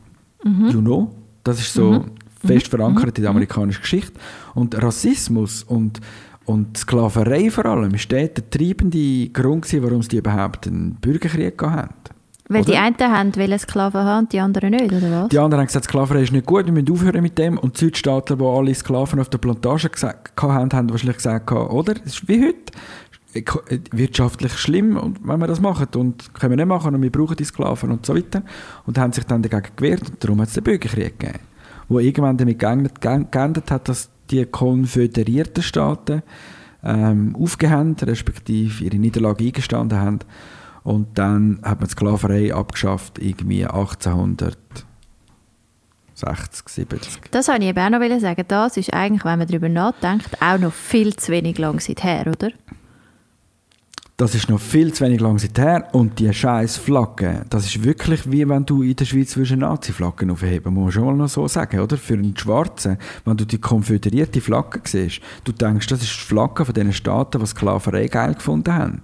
You know? Das ist so fest verankert in der amerikanischen Geschichte. Und Rassismus und, und Sklaverei vor allem ist der treibende Grund, gewesen, warum sie überhaupt einen Bürgerkrieg gehabt Weil die Oder? einen haben wollen Sklaven haben und die anderen nicht, oder was? Die anderen haben gesagt, Sklaverei ist nicht gut, wir müssen aufhören mit dem. Und die Südstaatler, die alle Sklaven auf der Plantage gesagt haben, haben wahrscheinlich gesagt, oder? Es ist wie heute. äh, Wirtschaftlich schlimm, und wenn wir das machen. Und können wir nicht machen und wir brauchen die Sklaven und so weiter. Und haben sich dann dagegen gewehrt und darum hat es den Bürgerkrieg gegeben. Wo irgendwann damit geändert, geändert hat, dass die konföderierten Staaten ähm, aufgehängt, respektive ihre Niederlage eingestanden haben. Und dann hat man Sklaverei abgeschafft, irgendwie 1860, 70. Das wollte ich eben auch noch sagen. Das ist eigentlich, wenn man darüber nachdenkt, auch noch viel zu wenig lang seither, oder? Das ist noch viel zu wenig lang seither. Und die scheiß Flagge, das ist wirklich wie wenn du in der Schweiz eine Nazi-Flagge aufheben muss man schon mal noch so sagen, oder? Für einen Schwarzen, wenn du die konföderierte Flagge siehst, du denkst, das ist die Flagge von den Staaten, die Sklaverei geil gefunden haben.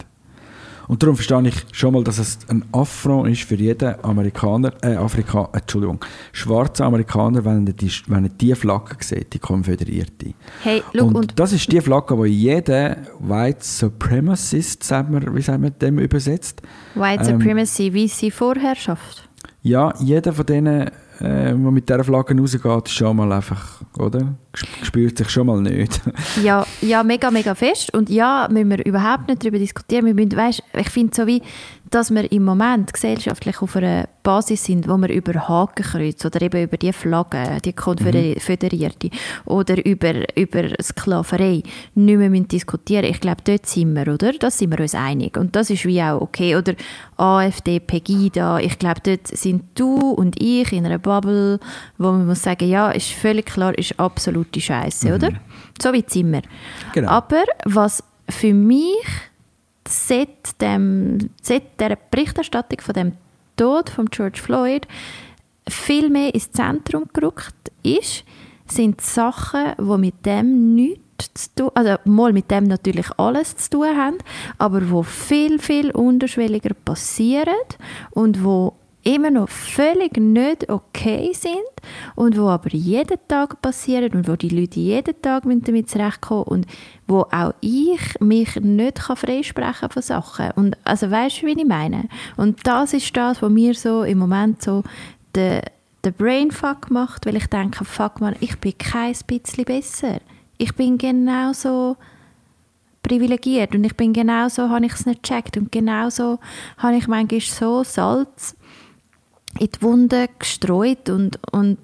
Und darum verstehe ich schon mal, dass es ein Affront ist für jeden Amerikaner, äh, Afrika, Entschuldigung, schwarzen Amerikaner, wenn er die, wenn er die Flagge sieht, die konföderierte. Hey, schau, und, und, das ist die Flagge, die jeder White Supremacist, sagt man, wie sagt man dem übersetzt? White ähm, Supremacy, weiße Vorherrschaft. Ja, jeder von denen, äh, mit dieser Flagge rausgeht, ist schon mal einfach, oder? Spürt sich schon mal nicht. Ja, ja, mega, mega fest. Und ja, müssen wir überhaupt nicht darüber diskutieren. Wir müssen, weißt, ich finde so wie, dass wir im Moment gesellschaftlich auf einer Basis sind, wo wir über Hakenkreuz oder eben über die Flagge, die konföderierte, oder über, über Sklaverei nicht mehr müssen diskutieren Ich glaube, dort sind wir, oder? Da sind wir uns einig. Und das ist wie auch okay. Oder AfD, Pegida, ich glaube, dort sind du und ich in einer Bubble, wo man muss sagen, ja, ist völlig klar, ist absolute Scheiße, oder? So wie sind wir. Genau. Aber was für mich seit, dem, seit der Berichterstattung von dem Tod von George Floyd viel mehr ins Zentrum gerückt ist, sind Sachen, die mit dem nichts zu tun, also mal mit dem natürlich alles zu tun haben, aber wo viel, viel unterschwelliger passieren und wo immer noch völlig nicht okay sind und wo aber jeden Tag passieren und wo die Leute jeden Tag mit damit zurechtkommen und wo auch ich mich nicht kann freisprechen von Sachen. Und also weißt du, wie ich meine? Und das ist das, was mir so im Moment so den, den Brainfuck macht, weil ich denke, fuck man, ich bin kein bisschen besser. Ich bin genauso privilegiert und ich bin genauso, habe ich es nicht gecheckt und genauso habe ich manchmal so Salz in die Wunde gestreut und, und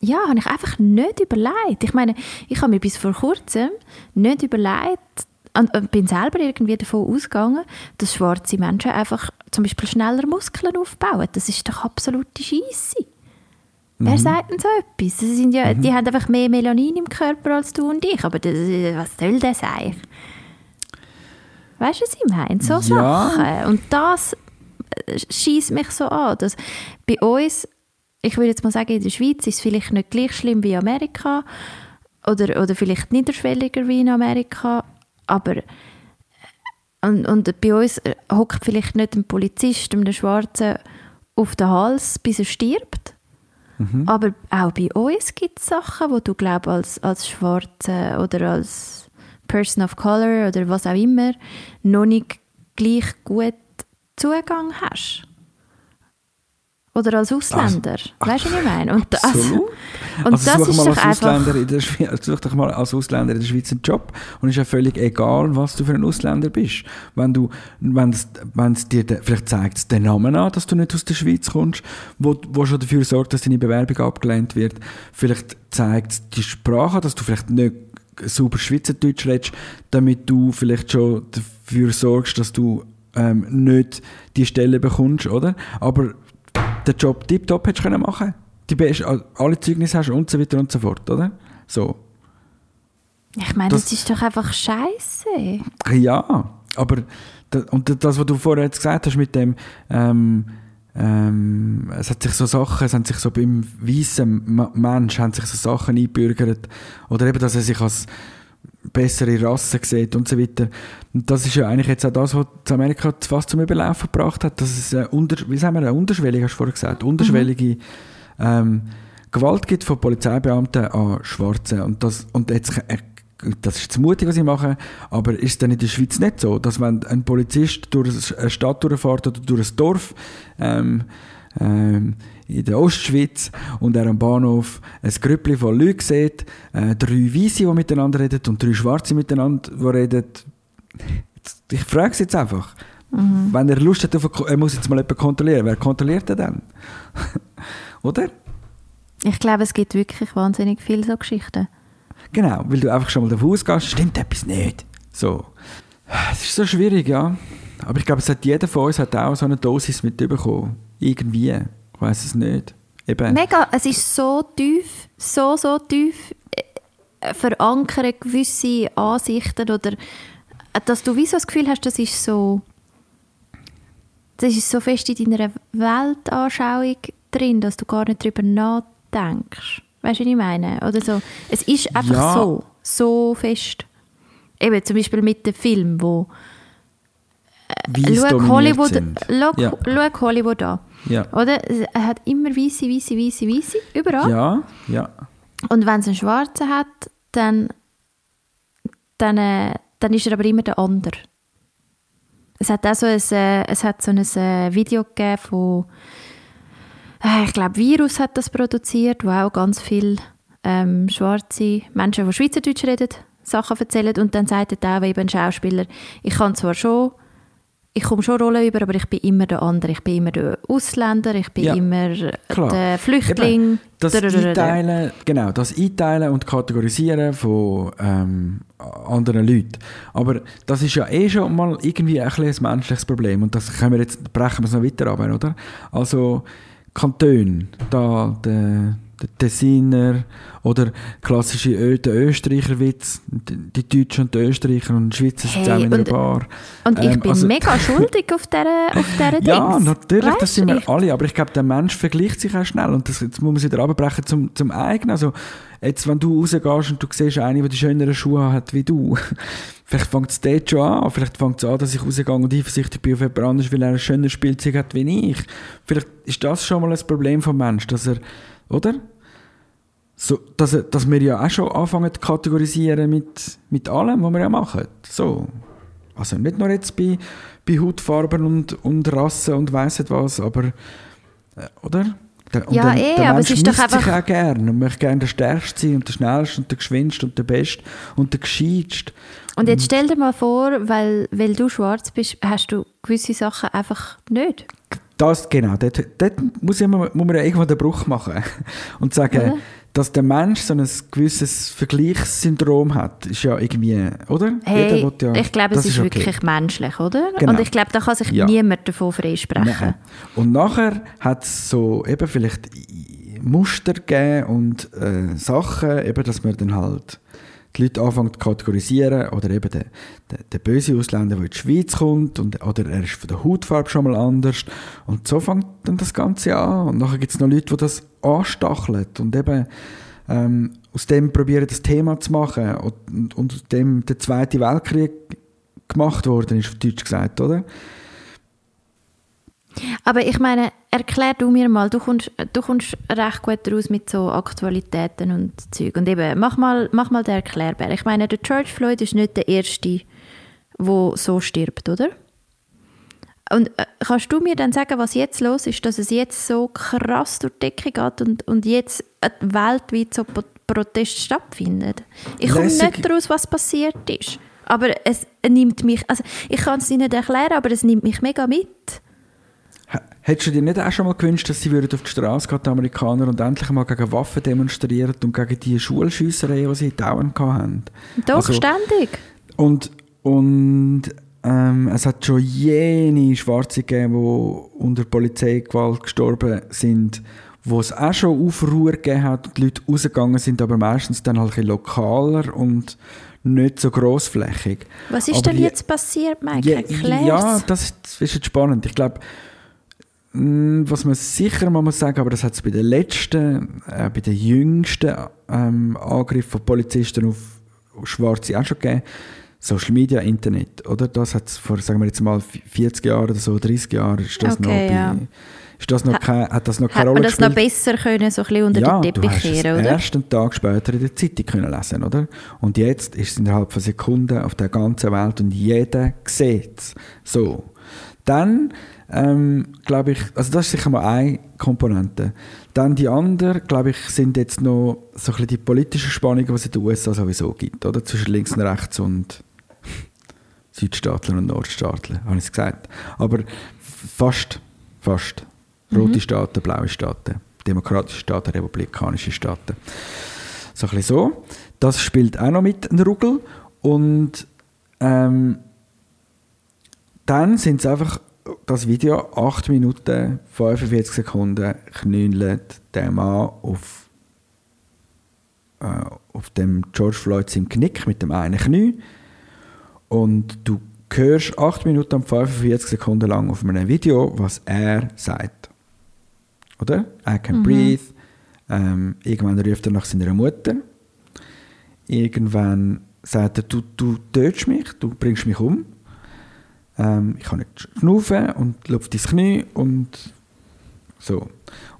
ja, habe ich einfach nicht überlegt. Ich meine, ich habe mir bis vor kurzem nicht überlegt und, und bin selber irgendwie davon ausgegangen, dass schwarze Menschen einfach zum Beispiel schneller Muskeln aufbauen. Das ist doch absolute Scheisse. Wer sagt denn so etwas? Das sind ja, Die haben einfach mehr Melanin im Körper als du und ich. Aber das, was soll das eigentlich? Weißt du, was ich meine? So Ja. Sachen. Und das schießt mich so an. Dass bei uns, ich würde jetzt mal sagen, in der Schweiz ist es vielleicht nicht gleich schlimm wie in Amerika oder, oder vielleicht niederschwelliger wie in Amerika, aber und, und bei uns äh, hockt vielleicht nicht ein Polizist, einem Schwarzen auf den Hals, bis er stirbt. Aber auch bei uns gibt es Sachen, wo du glaub, als, als Schwarze oder als Person of Color oder was auch immer noch nicht gleich gut Zugang hast. Oder als Ausländer. weißt du, was ich meine? Und das, Absolut. und also das such ist doch einfach... Der Schweiz, such doch mal als Ausländer in der Schweiz einen Job und es ist ja völlig egal, was du für ein Ausländer bist. Wenn du, wenn es, wenn es dir, de, vielleicht zeigt es den Namen an, dass du nicht aus der Schweiz kommst, wo, wo schon dafür sorgt, dass deine Bewerbung abgelehnt wird. Vielleicht zeigt es die Sprache, dass du vielleicht nicht super Schweizerdeutsch redest, damit du vielleicht schon dafür sorgst, dass du ähm, nicht die Stelle bekommst, oder? Aber den Job tiptop hättest du können machen die beste, alle Zeugnisse hast und so weiter und so fort, oder? So. Ich meine, das, Das- ist doch einfach scheiße. Ja, aber da, und das, was du vorher jetzt gesagt hast mit dem, ähm, ähm, es hat sich so Sachen, es haben sich so beim weißen Mensch haben sich so Sachen eingebürgert oder eben, dass er sich als bessere Rasse sieht und so weiter. Und das ist ja eigentlich jetzt auch das, was Amerika fast zum Überlaufen gebracht hat, dass es eine, unter, wie sagen wir, eine unterschwellige, hast du vorher gesagt, unterschwellige ähm, Gewalt gibt von Polizeibeamten an Schwarzen. Und das, und jetzt, äh, das ist zu mutig, was ich mache, aber ist es dann in der Schweiz nicht so, dass wenn ein Polizist durch eine Stadt durchfährt oder durch ein Dorf, ähm, ähm, in der Ostschweiz und er am Bahnhof ein Grüppli von Leuten sieht, äh, drei Weisse, die miteinander reden und drei Schwarze miteinander, die reden. Ich frage es jetzt einfach. Wenn er Lust hat, auf, eine- er muss jetzt mal jemanden kontrollieren. Wer kontrolliert er dann? Oder? Ich glaube, es gibt wirklich wahnsinnig viele so Geschichten. Genau, weil du einfach schon mal davon ausgehst, stimmt etwas nicht. So. Es ist so schwierig, ja. Aber ich glaube, es hat jeder von uns hat auch so eine Dosis mitbekommen. Irgendwie. Ich weiß es nicht. Eben. Mega, es ist so tief, so, so tief äh, verankert, gewisse Ansichten oder äh, dass du wie so das Gefühl hast, das ist so das ist so fest in deiner Weltanschauung drin, dass du gar nicht darüber nachdenkst. Weißt du, was ich meine? Oder so. Es ist einfach Ja. so, so fest. Eben zum Beispiel mit dem Film, wo Weiss Schau dominiert Hollywood, schau, Ja. schau Hollywood an. Ja. Oder? Er hat immer weiße, weiße, weiße, weiße, überall. Ja, ja. Und wenn es einen Schwarzen hat, dann, dann, äh, dann ist er aber immer der andere. Es hat auch so ein, äh, es hat so ein äh, Video gegeben von, äh, ich glaube, Virus hat das produziert, wo auch ganz viele ähm, schwarze Menschen, die Schweizerdeutsch reden, Sachen erzählen. Und dann sagt er auch eben ein Schauspieler, ich kann zwar schon, ich komme schon Rollen über, aber ich bin immer der andere. Ich bin immer der Ausländer, ich bin Ja, immer Klar. der Flüchtling. Eben, das. Einteilen, genau, das Einteilen und Kategorisieren von ähm, anderen Leuten. Aber das ist ja eh schon mal irgendwie ein, ein menschliches Problem. Und das können wir jetzt, brechen wir es noch weiter ab, oder? Also Kantone, da der, der Tessiner oder klassische Ö, der Österreicher-Witz, die, Deutschen und die Österreicher und die Schweizer sind Hey, zusammen in einer und- Bar. Und ich Ähm, bin also- mega schuldig auf dieser, auf dieser Ja, Dings. natürlich, das Weisst, sind wir ich- alle, aber ich glaube, der Mensch vergleicht sich auch schnell und das, jetzt muss man es wieder abbrechen zum, zum eigenen. Also, jetzt, wenn du rausgehst und du siehst eine, die die schöneren Schuhe hat wie du, vielleicht fängt es dort schon an, vielleicht fängt es an, dass ich rausgehe und eifersüchtig bin auf jemand anderes, weil er ein schöneres Spielzeug hat wie ich. Vielleicht ist das schon mal ein Problem vom Mensch, dass er, oder? So, dass, dass wir ja auch schon anfangen zu kategorisieren mit, mit allem, was wir ja machen. So. Also nicht nur jetzt bei, bei Hautfarben und, und Rassen und weiss nicht was, aber, äh, oder? Der, und Ja, eh, aber es ist doch misst sich einfach- auch gerne und möchte gerne der Stärkste sein und der Schnellste und der Geschwindste und der Beste und der Gescheitste. Und jetzt stell dir mal vor, weil, weil du schwarz bist, hast du gewisse Sachen einfach nicht. Das, genau, dort, dort muss, ich, muss man ja irgendwo den Bruch machen und sagen, Oder? dass der Mensch so ein gewisses Vergleichssyndrom hat, ist ja irgendwie, oder? Hey, ja, ich glaube, es das ist, okay. wirklich menschlich, oder? Genau. Und ich glaube, da kann sich Ja. niemand davon freisprechen. Nein. Und nachher hat es so eben vielleicht Muster gegeben und äh, Sachen, eben, dass man dann halt die Leute anfangen zu kategorisieren oder eben der, der, der böse Ausländer, der in die Schweiz kommt und, oder er ist von der Hautfarbe schon mal anders. Und so fängt dann das Ganze an. Und nachher gibt es noch Leute, die das anstacheln und eben ähm, aus dem probieren das Thema zu machen. Und, und, und aus dem der Zweite Weltkrieg gemacht worden ist, auf Deutsch gesagt, oder? Aber ich meine, erklär du mir mal, du kommst, du kommst recht gut raus mit so Aktualitäten und Zeug. Und eben, mach mal, mach mal den Erklärbär. Ich meine, der George Floyd ist nicht der Erste, der so stirbt, oder? Und äh, kannst du mir dann sagen, was jetzt los ist, dass es jetzt so krass durch die Decke geht und, und jetzt äh, weltweit so Pro- Proteste stattfinden? Ich komme nicht daraus, was passiert ist. Aber es nimmt mich, also ich kann es nicht erklären, aber es nimmt mich mega mit. Hättest du dir nicht auch schon mal gewünscht, dass sie würden auf die Straße gehen, die Amerikaner, und endlich mal gegen Waffen demonstrieren und gegen die Schulschiesserei, die sie dauernd hatten? Doch, Also- ständig. Und, und ähm, es hat schon jene Schwarze gegeben, die unter Polizeigewalt gestorben sind, wo es auch schon Aufruhr gegeben hat und die Leute rausgegangen sind, aber meistens dann halt ein lokaler und nicht so grossflächig. Was ist Aber denn je- jetzt passiert, Mike? Ja, Erklär's. ja das, ist- das ist jetzt spannend. Ich glaube, was man sicher mal muss sagen, aber das hat es bei den letzten, äh, bei den jüngsten ähm, Angriffen von Polizisten auf, Schwarze auch schon gegeben. Social Media, Internet, oder? Das hat es vor, sagen wir jetzt mal, 40 Jahren oder so, 30 Jahren, ist das Okay, noch, bei, ja. ist das noch Ha- kein, hat das noch keine Rolle man das noch gespielt? besser können, so ein bisschen unter ja, den Teppich kehren, oder? erst einen Tag später in der Zeitung können lesen, oder? Und jetzt ist es innerhalb von Sekunden auf der ganzen Welt und jeder sieht es. So. Dann, ähm, glaube ich, also das ist sicher mal eine Komponente. Dann die andere, glaube ich, sind jetzt noch so ein bisschen die politischen Spannungen, die es in den USA sowieso gibt, oder? Zwischen links und rechts und Südstaatler und Nordstaatler, habe ich es gesagt. Aber fast, fast. Rote Staaten, blaue Staaten, demokratische Staaten, republikanische Staaten. So ein bisschen so. Das spielt auch noch mit ein Ruggel. Und ähm, dann sind es einfach das Video, 8 Minuten, 45 Sekunden, knüllt der Mann auf, äh, auf dem George Floyd seinem Knick mit dem einen Knie. Und du hörst 8 Minuten und 45 Sekunden lang auf einem Video, was er sagt. Oder? I can breathe. Ähm, irgendwann ruft er nach seiner Mutter. Irgendwann sagt er, du, du tötest mich, du bringst mich um. Ähm, ich kann nicht schnaufen und lupft dein Knie und so.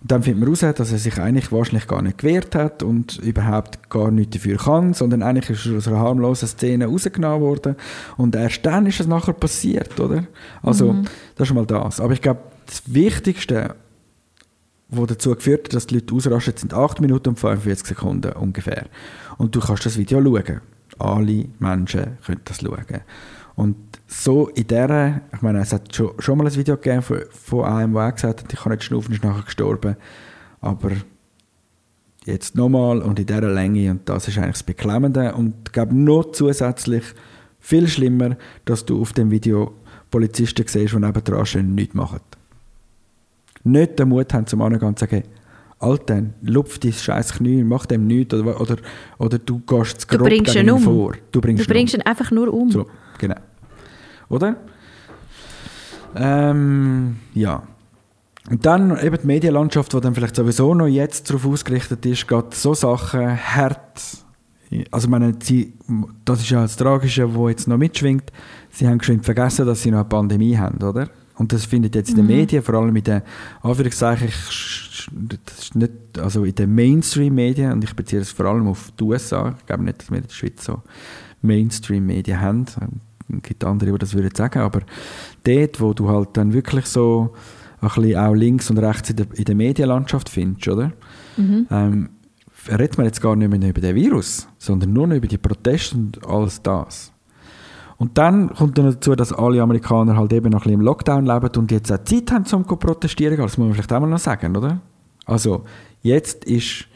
Und dann findet man heraus, dass er sich eigentlich wahrscheinlich gar nicht gewehrt hat und überhaupt gar nichts dafür kann, sondern eigentlich ist er aus einer harmlosen Szene rausgenommen worden und erst dann ist es nachher passiert, oder? Also, das ist mal das. Aber ich glaube, das Wichtigste, was dazu geführt hat, dass die Leute ausrasten, sind 8 Minuten und 45 Sekunden ungefähr. Und du kannst das Video schauen. Alle Menschen können das schauen. Und so in dieser, ich meine, es hat schon, schon mal ein Video gegeben von, von einem, der auch gesagt hat, ich kann nicht schnaufen, ist nachher gestorben. Aber jetzt nochmal und in dieser Länge und das ist eigentlich das Beklemmende. Und ich glaube, noch zusätzlich viel schlimmer, dass du auf dem Video Polizisten siehst, die nebendran stehen und nichts machen. Nicht den Mut haben, zum anderen zu sagen, Alter, lupf dein scheiß Knie, mach dem nichts oder, oder, oder du gehst zu grob ihn ihn um. vor. Du bringst, Du bringst ihn einfach nur um. um. So, genau. Oder? Ähm, ja. Und dann eben die Medienlandschaft, die dann vielleicht sowieso noch jetzt darauf ausgerichtet ist, geht so Sachen hart. Also ich meine, sie, das ist ja das Tragische, wo jetzt noch mitschwingt. Sie haben geschwind vergessen, dass sie noch eine Pandemie haben, oder? Und das findet jetzt in den Medien, vor allem in den Anführungszeichen, das ist nicht, also in den Mainstream-Medien, und ich beziehe das vor allem auf die USA, ich glaube nicht, dass wir in der Schweiz so Mainstream-Medien haben. Es gibt andere, die das würden sagen, aber dort, wo du halt dann wirklich so ein bisschen auch links und rechts in der, in der Medienlandschaft findest, oder? Ähm, redet man jetzt gar nicht mehr über den Virus, sondern nur noch über die Proteste und alles das. Und dann kommt dann dazu, dass alle Amerikaner halt eben noch ein bisschen im Lockdown leben und jetzt auch Zeit haben, um zu protestieren. Das muss man vielleicht auch mal noch sagen, oder? Also, jetzt ist,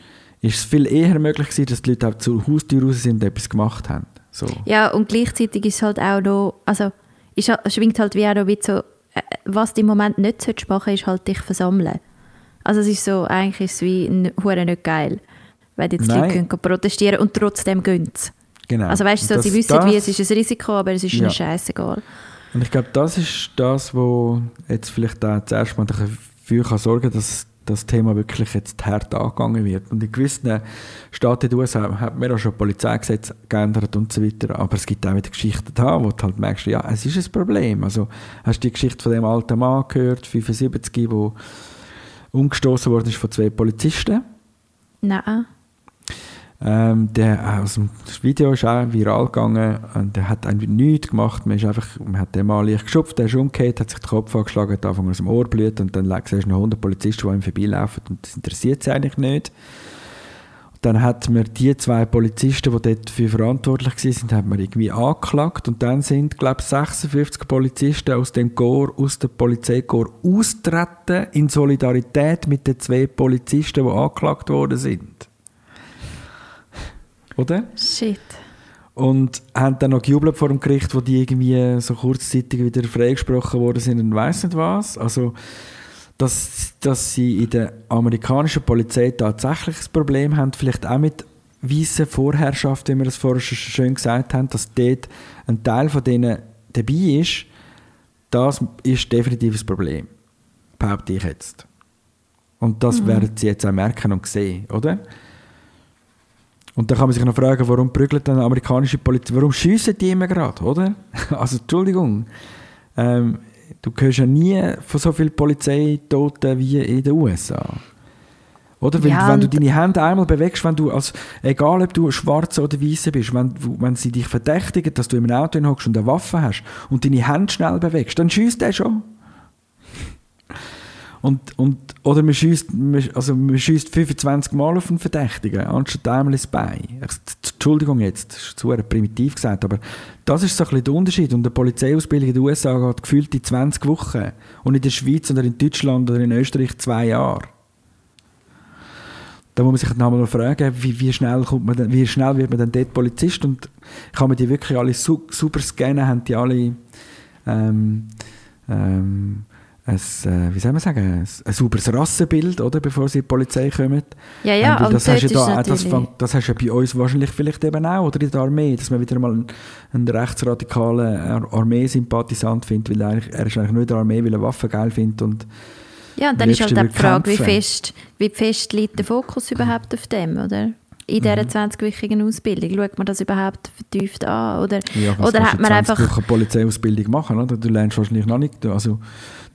ist es viel eher möglich gewesen, dass die Leute auch zur Haustür raus sind und etwas gemacht haben. So. Ja, und gleichzeitig ist es halt auch noch, also ist, schwingt halt wie auch noch wie so, äh, was du im Moment nicht solltest machen ist halt dich versammeln. Also es ist so, eigentlich ist es wie hure nicht geil, wenn jetzt die Nein. Leute können protestieren und trotzdem gehen sie. Genau. Also weißt du, so, sie das- wissen, wie das- es ist ein Risiko, aber es ist Ja. ihnen scheißegal. Und ich glaube, das ist das, wo jetzt vielleicht auch zuerst mal dafür kann sorgen kann, dass das Thema wirklich jetzt hart angegangen wird. Und in gewissen Staaten in den USA hat man auch schon Polizeigesetze geändert und so weiter. Aber es gibt auch wieder Geschichten da, wo du halt merkst, ja, es ist ein Problem. Also hast du die Geschichte von dem alten Mann gehört, 75, der umgestoßen worden ist von zwei Polizisten? Nein. Ähm, der, also das Video ist auch viral gegangen und der hat einfach nichts gemacht. Man, ist einfach, man hat den mal leicht geschupft, der ist umgekehrt, hat sich den Kopf angeschlagen, hat angefangen aus dem Ohr blüht und dann siehst du noch 100 Polizisten, die ihm vorbeilaufen und das interessiert sie eigentlich nicht. Und dann hat man die zwei Polizisten, die dort für verantwortlich waren, hat man irgendwie angeklagt und dann sind, glaube ich, 56 Polizisten aus dem Chor, aus der Polizeikorps austreten in Solidarität mit den zwei Polizisten, die angeklagt worden sind oder? Shit. Und haben dann noch gejubelt vor dem Gericht, wo die irgendwie so kurzzeitig wieder freigesprochen worden sind und weiss nicht was. Also, dass, dass sie in der amerikanischen Polizei tatsächlich ein Problem haben, vielleicht auch mit weißen Vorherrschaft, wie wir das vorher schon schön gesagt haben, dass dort ein Teil von denen dabei ist, das ist definitiv ein Problem. Behaupte ich jetzt. Und das mhm. werden sie jetzt auch merken und sehen, oder? Und da kann man sich noch fragen, warum prügelt dann amerikanische Polizei, warum schiessen die immer gerade, oder? Also, Entschuldigung, ähm, du hörst ja nie von so vielen Polizeitoten wie in den USA. Oder? Weil, ja, wenn du deine Hände einmal bewegst, wenn du als, egal ob du schwarz oder weiß bist, wenn, wenn sie dich verdächtigen, dass du im Auto hockst und eine Waffe hast und deine Hände schnell bewegst, dann schießt der schon. Und, und, oder man schießt, also man schießt 25 Mal auf einen Verdächtigen, anstatt einmal ins Bein. Entschuldigung jetzt, das ist zu primitiv gesagt, aber das ist so ein bisschen der Unterschied. Und eine Polizeiausbildung in den USA geht gefühlt in 20 Wochen. Und in der Schweiz oder in Deutschland oder in Österreich zwei Jahre. Da muss man sich dann mal fragen, wie, wie, schnell kommt man denn, wie schnell wird man denn dort Polizist? Und kann man die wirklich alle su super scannen? Haben die alle ähm, ähm, ein, äh, wie soll man sagen, ein, ein sauberes Rassenbild, oder, bevor sie in die Polizei kommen. Ja, ja, ähm, das, hast ja da, das, das hast du ja bei uns wahrscheinlich vielleicht eben auch, oder in der Armee, dass man wieder mal einen, einen rechtsradikalen Armeesympathisant findet, weil er, eigentlich, er ist eigentlich nur in der Armee, weil er Waffen geil findet und ja, und dann ist halt auch die Frage, wie fest, wie fest liegt der Fokus überhaupt auf dem, oder? in dieser 20-wöchigen mhm. Ausbildung? Schaut man das überhaupt vertieft an? Oder, ja, oder hat man einfach... Wochen Polizeiausbildung machen, oder? Du lernst wahrscheinlich noch nicht, also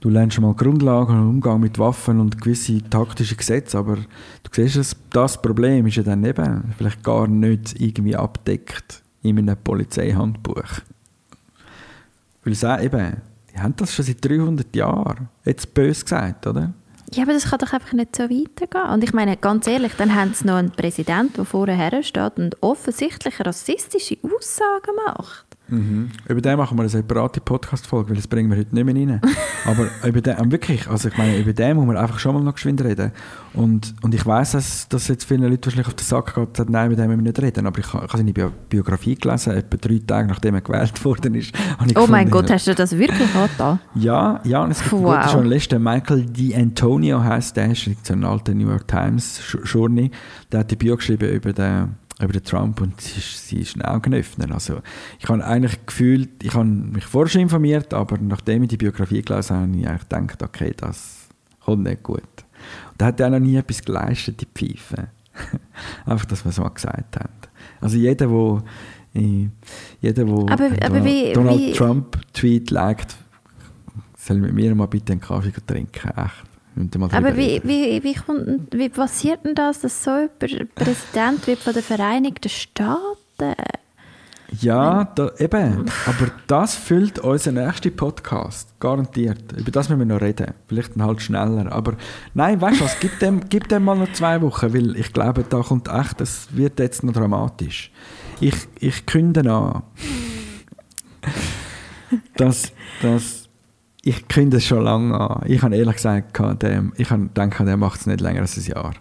du lernst schon mal Grundlagen und Umgang mit Waffen und gewisse taktische Gesetze, aber du siehst, das Problem ist ja dann eben vielleicht gar nicht irgendwie abdeckt in einem Polizeihandbuch. Weil auch eben, die haben das schon seit 300 Jahren, jetzt bös gesagt, oder? Ja, aber das kann doch einfach nicht so weitergehen. Und ich meine, ganz ehrlich, dann haben sie noch einen Präsidenten, der vorher steht und offensichtlich rassistische Aussagen macht. Mhm. Über den machen wir eine separate Podcast-Folge, weil das bringen wir heute nicht mehr rein. Aber über den, ähm, wirklich, also ich meine, über den muss man einfach schon mal noch geschwind reden. Und, und ich weiß, dass, dass jetzt viele Leute wahrscheinlich auf den Sack geht, nein, mit dem müssen wir nicht reden. Aber ich, ich habe seine Bi Biografie gelesen, etwa drei Tage nachdem er gewählt worden ist. oh gefunden, mein Gott, hast du das wirklich da? Ja, ja, und es gibt wow. einen guten Journalist, der Michael D'Antonio heißt, der ist so ein alter New York Times Journey, der hat die Bio geschrieben über den über den Trump und sie ist, sie ist ein Augenöffner. Also ich habe eigentlich gefühlt, ich habe mich vorher schon informiert, aber nachdem ich die Biografie gelesen habe, habe ich eigentlich gedacht, okay, das kommt nicht gut. Und da hat er noch nie etwas geleistet, die Pfeife. Einfach, dass wir so gesagt haben. Also jeder, wo jeder, wo aber, aber wie, Donald wie, Trump Tweet legt, soll mit mir mal bitte einen Kaffee trinken. Echt. Aber wie, wie, wie, kommt, wie passiert denn das, dass so jemand Präsident wird von den Vereinigten Staaten? Ja, da, eben. Aber das füllt unseren nächsten Podcast. Garantiert. Über das müssen wir noch reden. Vielleicht dann halt schneller. Aber nein, weißt du was? Gib dem, gib dem mal noch zwei Wochen, weil ich glaube, da kommt echt, das wird jetzt noch dramatisch. Ich, ich künde an. dass, dass ich künde es schon lange an. Ich habe ehrlich gesagt, ich denke, der macht es nicht länger als ein Jahr.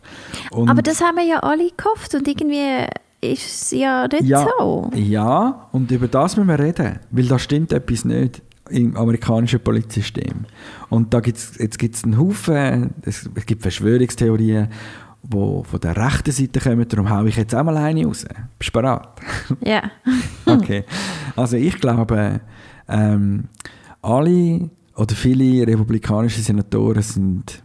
Und Aber das haben wir ja alle gehofft und irgendwie ist es ja nicht ja, so. Ja, und über das müssen wir reden, weil da stimmt etwas nicht im amerikanischen Polizsystem. Und da gibt's, jetzt gibt es einen Haufen, es, es gibt Verschwörungstheorien, die von der rechten Seite kommen, darum haue ich jetzt auch mal eine raus. Bist du bereit? Ja. okay. Also ich glaube, ähm, alle oder viele republikanische Senatoren sind,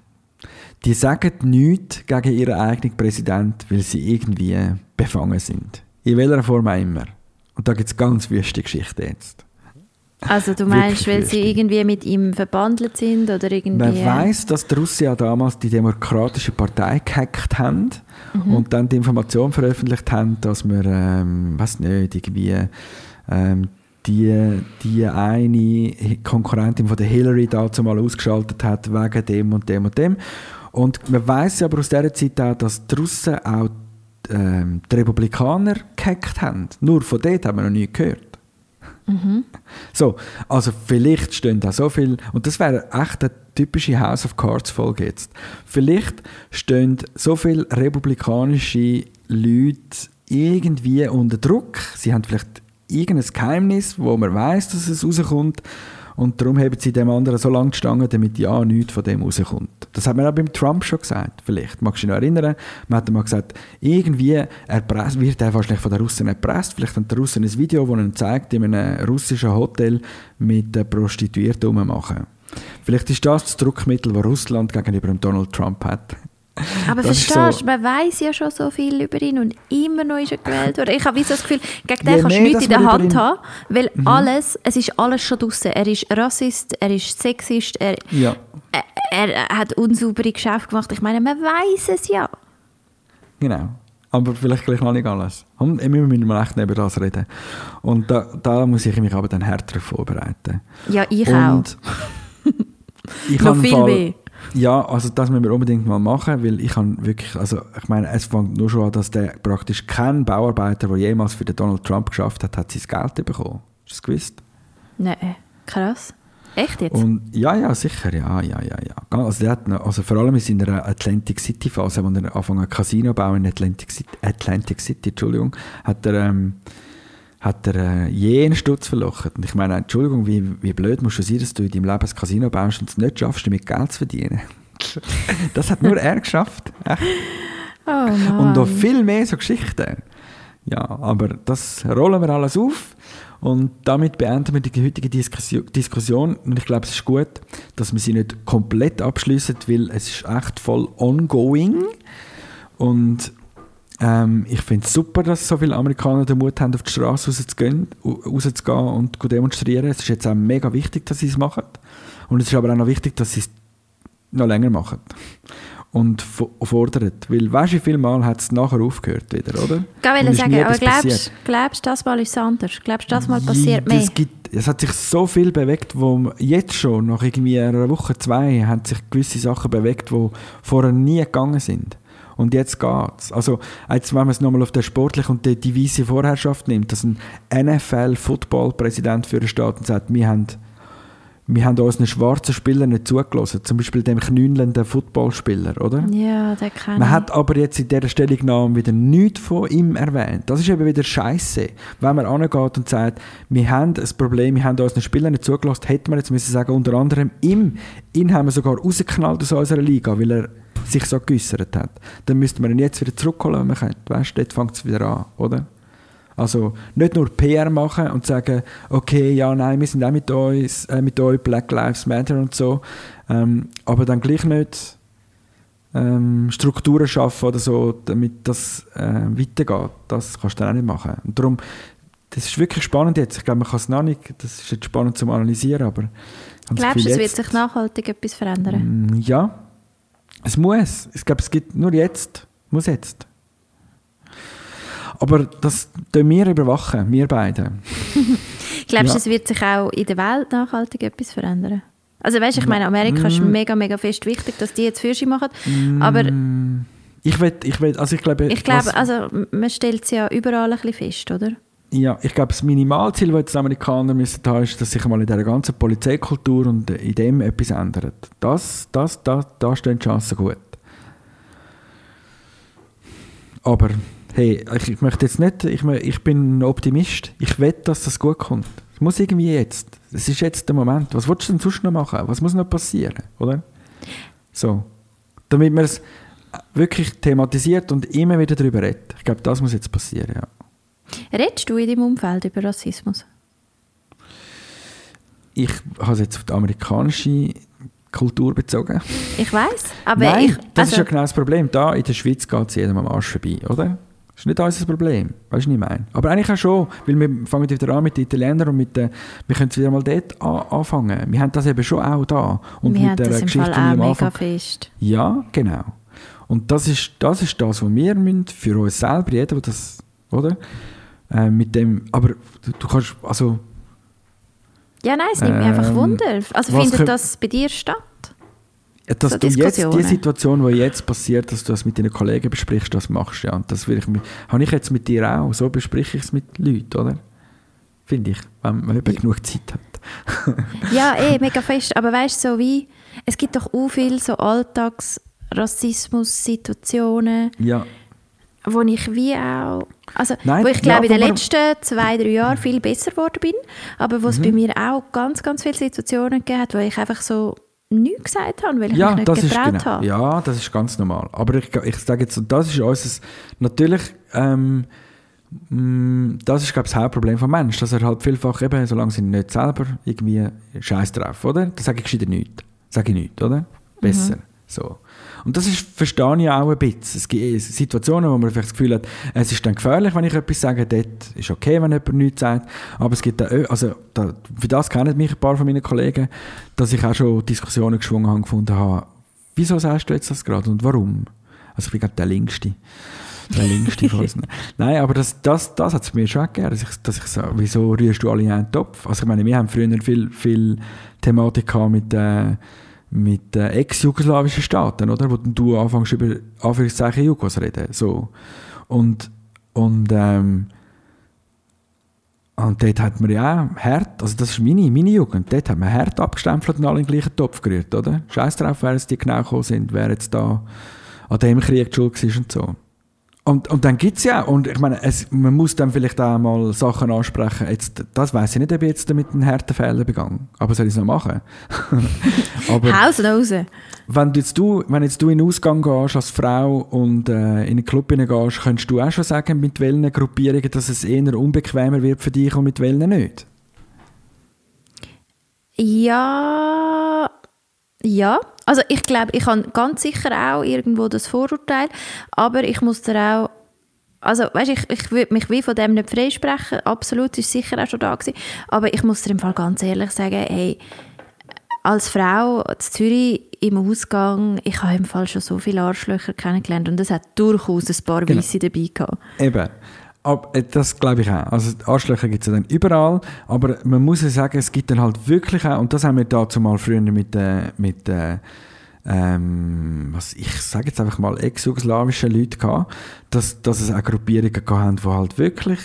die sagen nichts gegen ihren eigenen Präsidenten, weil sie irgendwie befangen sind. In welcher Form auch immer. Und da gibt es ganz wüste Geschichten jetzt. Also du meinst, weil sie irgendwie mit ihm verbandelt sind oder irgendwie... Man weiß, dass die Russen damals die Demokratische Partei gehackt haben Mhm. und dann die Information veröffentlicht haben, dass wir, ähm, weiß nicht, irgendwie ähm, die, die eine Konkurrentin von der Hillary dazu mal ausgeschaltet hat wegen dem und dem und dem. Und man weiß aber aus dieser Zeit auch, dass die Russen auch ähm, die Republikaner gehackt haben. Nur von dort haben wir noch nie gehört. So, also vielleicht stehen da so viel, und das wäre echt eine typische House of Cards Folge jetzt. Vielleicht stehen so viele republikanische Leute irgendwie unter Druck. Sie haben vielleicht irgendein Geheimnis, wo man weiß, dass es rauskommt. Und darum haben sie dem anderen so lange gestanden, damit ja nichts von dem rauskommt. Das hat man auch beim Trump schon gesagt. Vielleicht. Magst du dich noch erinnern? Man hat mal gesagt, irgendwie erpresst, wird er wahrscheinlich von den Russen erpresst. Vielleicht haben die Russen ein Video, das ihnen zeigt, in einem russischen Hotel mit Prostituierten rummachen. Vielleicht ist das das Druckmittel, das Russland gegenüber Donald Trump hat. Aber Das verstehst du, so- man weiß ja schon so viel über ihn und immer noch ist er gewählt worden. Ich habe so das Gefühl, gegen den kannst du nichts in der Hand Mhm. haben, weil alles, es ist alles schon draussen. Er ist Rassist, er ist Sexist, er, Ja. er, er hat unsaubere Geschäfte gemacht. Ich meine, man weiß es ja. Genau. Aber vielleicht gleich noch nicht alles. Und wir müssen mal echt über das reden. Und da, da muss ich mich aber dann härter vorbereiten. Ja, ich Und ich Noch viel Fall- mehr. Ja, also das müssen wir unbedingt mal machen, weil ich habe wirklich, also ich meine, es fängt nur schon an, dass der praktisch kein Bauarbeiter, der jemals für den Donald Trump geschafft hat, hat sein Geld bekommen. Hast du das gewusst? Nein, krass. Echt jetzt? Und ja, ja, sicher, ja, ja, ja, ja. Also, der hat noch, also vor allem in seiner Atlantic City Phase, wo er angefangen hat, Casino bauen in Atlantic City, Atlantic City Entschuldigung, hat er, ähm, hat er äh, jeden Stutz verlocht. Und ich meine, Entschuldigung, wie, wie blöd musst du sein, dass du in deinem Leben ein Casino baust und es nicht schaffst, damit Geld zu verdienen. das hat nur er geschafft. Oh. Und noch viel mehr so Geschichten. Ja, aber das rollen wir alles auf. Und damit beenden wir die heutige Diskussion- Diskussion. Und ich glaube, es ist gut, dass wir sie nicht komplett abschließen, weil es ist echt voll ongoing. Und ähm, ich finde es super, dass so viele Amerikaner den Mut haben, auf die Straße rauszugehen, rauszugehen und zu demonstrieren. Es ist jetzt auch mega wichtig, dass sie es machen. Und es ist aber auch noch wichtig, dass sie es noch länger machen. Und fo- fordern. Weil weißt du, wie viele Mal hat es nachher aufgehört wieder, oder? Ich ist sagen, aber glaubst du, das Mal ist es anders? Glaubst du, das Mal passiert Ja, mehr? Es, gibt, es hat sich so viel bewegt, wo jetzt schon, nach irgendwie einer Woche, zwei, haben sich gewisse Sachen bewegt, die vorher nie gegangen sind. Und jetzt geht's. Also, jetzt, wenn man es nochmal auf den sportlichen und die divise Vorherrschaft nimmt, dass ein NFL-Football-Präsident für steht und sagt, wir haben, wir haben unseren schwarzen Spieler nicht zugelassen. Zum Beispiel dem knünelnden Footballspieler, oder? Ja, der kann Man hat aber jetzt in dieser Stellungnahme wieder nichts von ihm erwähnt. Das ist eben wieder Scheiße. Wenn man angeht und sagt, wir haben ein Problem, wir haben unseren Spielern nicht zugelassen, hätte man jetzt müssen sagen, unter anderem ihm, ihn haben wir sogar rausgeknallt aus unserer Liga, weil er sich so geäussert hat. Dann müsste man ihn jetzt wieder zurückholen, wenn man könnte. Weißt du, dort fängt es wieder an, oder? Also nicht nur PR machen und sagen, okay, ja, nein, wir sind auch mit uns, äh, mit euch, Black Lives Matter und so, ähm, aber dann gleich nicht ähm, Strukturen schaffen oder so, damit das äh, weitergeht. Das kannst du dann auch nicht machen. Und darum, das ist wirklich spannend jetzt. Ich glaube, man kann es noch nicht, das ist jetzt spannend zum Analysieren, aber Glaubst du, es wird jetzt- sich nachhaltig etwas verändern? Mm, Ja, es muss. Ich glaube, es gibt nur jetzt. Muss jetzt. Aber das tun wir überwachen, wir beide. Glaubst du, Ja. es wird sich auch in der Welt nachhaltig etwas verändern? Also weißt, ich meine, Amerika ist Mm. mega, mega fest wichtig, dass die jetzt Fürsche machen. Aber Ich will, ich will, also ich glaube, ich glaube, also man stellt es ja überall ein bisschen fest, oder? Ja, ich glaube, das Minimalziel, das die Amerikaner müssen haben, ist, dass sich mal in dieser ganzen Polizeikultur und in dem etwas ändert. Das, das, da, da stehen die Chancen gut. Aber hey, ich, ich möchte jetzt nicht, ich, ich bin ein Optimist. Ich wette, dass das gut kommt. Es muss irgendwie jetzt. Es ist jetzt der Moment. Was willst du denn sonst noch machen? Was muss noch passieren, oder? So. Damit man es wirklich thematisiert und immer wieder darüber redet. Ich glaube, das muss jetzt passieren, ja. Redest du in deinem Umfeld über Rassismus? Ich habe es jetzt auf die amerikanische Kultur bezogen. Ich weiß, aber Nein, ich, das ist ja also, genau das Problem. Da in der Schweiz geht es jedem am Arsch vorbei, oder? ist nicht unser Problem. Weißt du, was ich meine? Aber eigentlich auch schon, weil wir fangen wieder an mit den Italienern und mit den, wir können wieder mal dort an, anfangen. Wir haben das eben schon auch da. Und wir mit haben das im Fall auch mega Anfang- fest. Ja, genau. Und das ist das, ist das was wir müssen für uns selber, jeder, der das, oder? Äh, mit dem, aber du, du kannst, also, Ja, nein, es nimmt mich einfach Ähm, Wunder. Also findet könnt- das bei dir statt? Ja, dass So du jetzt die. Situation, die jetzt passiert, dass du das mit deinen Kollegen besprichst, das machst, ja. Und das will ich, mit- habe ich jetzt mit dir auch. So bespreche ich es mit Leuten, oder? Finde ich, wenn man eben genug Zeit hat. Ja, eh, mega fest. Aber weißt du, so wie, es gibt doch auch viele so Alltags-Rassismus-Situationen, Ja, wo ich wie auch, also Nein, wo ich ja, glaube in den letzten zwei, drei Jahren viel besser geworden bin, aber wo es Mhm. bei mir auch ganz, ganz viele Situationen gegeben hat, wo ich einfach so nichts gesagt habe, weil ich ja mich nicht das ist getraut genau. habe. Ja, das ist ganz normal. Aber ich, ich sage jetzt, das ist unser, natürlich, ähm, mm, das ist glaube ich das Hauptproblem vom Menschen, dass er halt vielfach eben, solange sie nicht selber irgendwie Scheiß drauf, oder? Da sage ich gescheiter nichts. Sage ich nichts, oder? Besser. So. Und das ist, verstehe ich auch ein bisschen. Es gibt Situationen, wo man vielleicht das Gefühl hat, es ist dann gefährlich, wenn ich etwas sage, dort ist okay, wenn jemand nichts sagt, aber es gibt auch, also da, für das kennen mich ein paar von meinen Kollegen, dass ich auch schon Diskussionen geschwungen habe, gefunden habe, wieso sagst du jetzt das gerade und warum? Also ich bin gerade der Linkste. Der Linkste von uns. Nein, aber das, das, das hat es mir schon gegeben, dass ich, dass ich so, wieso rührst du alle in einen Topf? Also ich meine, wir haben früher viel, viel Thematik gehabt mit, äh, mit äh, ex-jugoslawischen Staaten, oder? Wo du anfängst über Anführungszeichen Jugos reden. So. Und, und, ähm, und dort hat man ja auch hart, also das ist meine, meine Jugend, dort hat man hart abgestempelt und alle in den gleichen Topf gerührt, oder? Scheiß drauf, wer jetzt die genau gekommen sind, wer jetzt da an dem Krieg schuld war und so. Und, und dann gibt es ja, und ich meine, es, man muss dann vielleicht auch mal Sachen ansprechen. Jetzt, das weiß ich nicht, ob ich jetzt damit einen harten Fehler begangen aber soll ich es noch machen? aber Haus und raus. wenn, du jetzt du, wenn jetzt du in den Ausgang gehst als Frau und äh, in einen Club gehst, könntest du auch schon sagen, mit welchen Gruppierungen dass es eher unbequemer wird für dich und mit welchen nicht? Ja, ja. Also ich glaube, ich habe ganz sicher auch irgendwo das Vorurteil, aber ich muss da auch, also weißt, ich, ich würde mich wie von dem nicht freisprechen, absolut, ist sicher auch schon da gewesen, aber ich muss dir im Fall ganz ehrlich sagen, hey, als Frau in Zürich im Ausgang, ich habe im Fall schon so viele Arschlöcher kennengelernt und es hat durchaus ein paar Genau. Weisse dabei gehabt. Eben. Aber, äh, das glaube ich auch. Also Arschlöcher gibt es ja dann überall, aber man muss ja sagen, es gibt dann halt wirklich auch, und das haben wir dazu mal früher mit, äh, mit äh, ähm, was ich sage jetzt einfach mal ex-jugoslawischen Leuten gehabt, dass, dass es auch Gruppierungen gehabt haben, die halt wirklich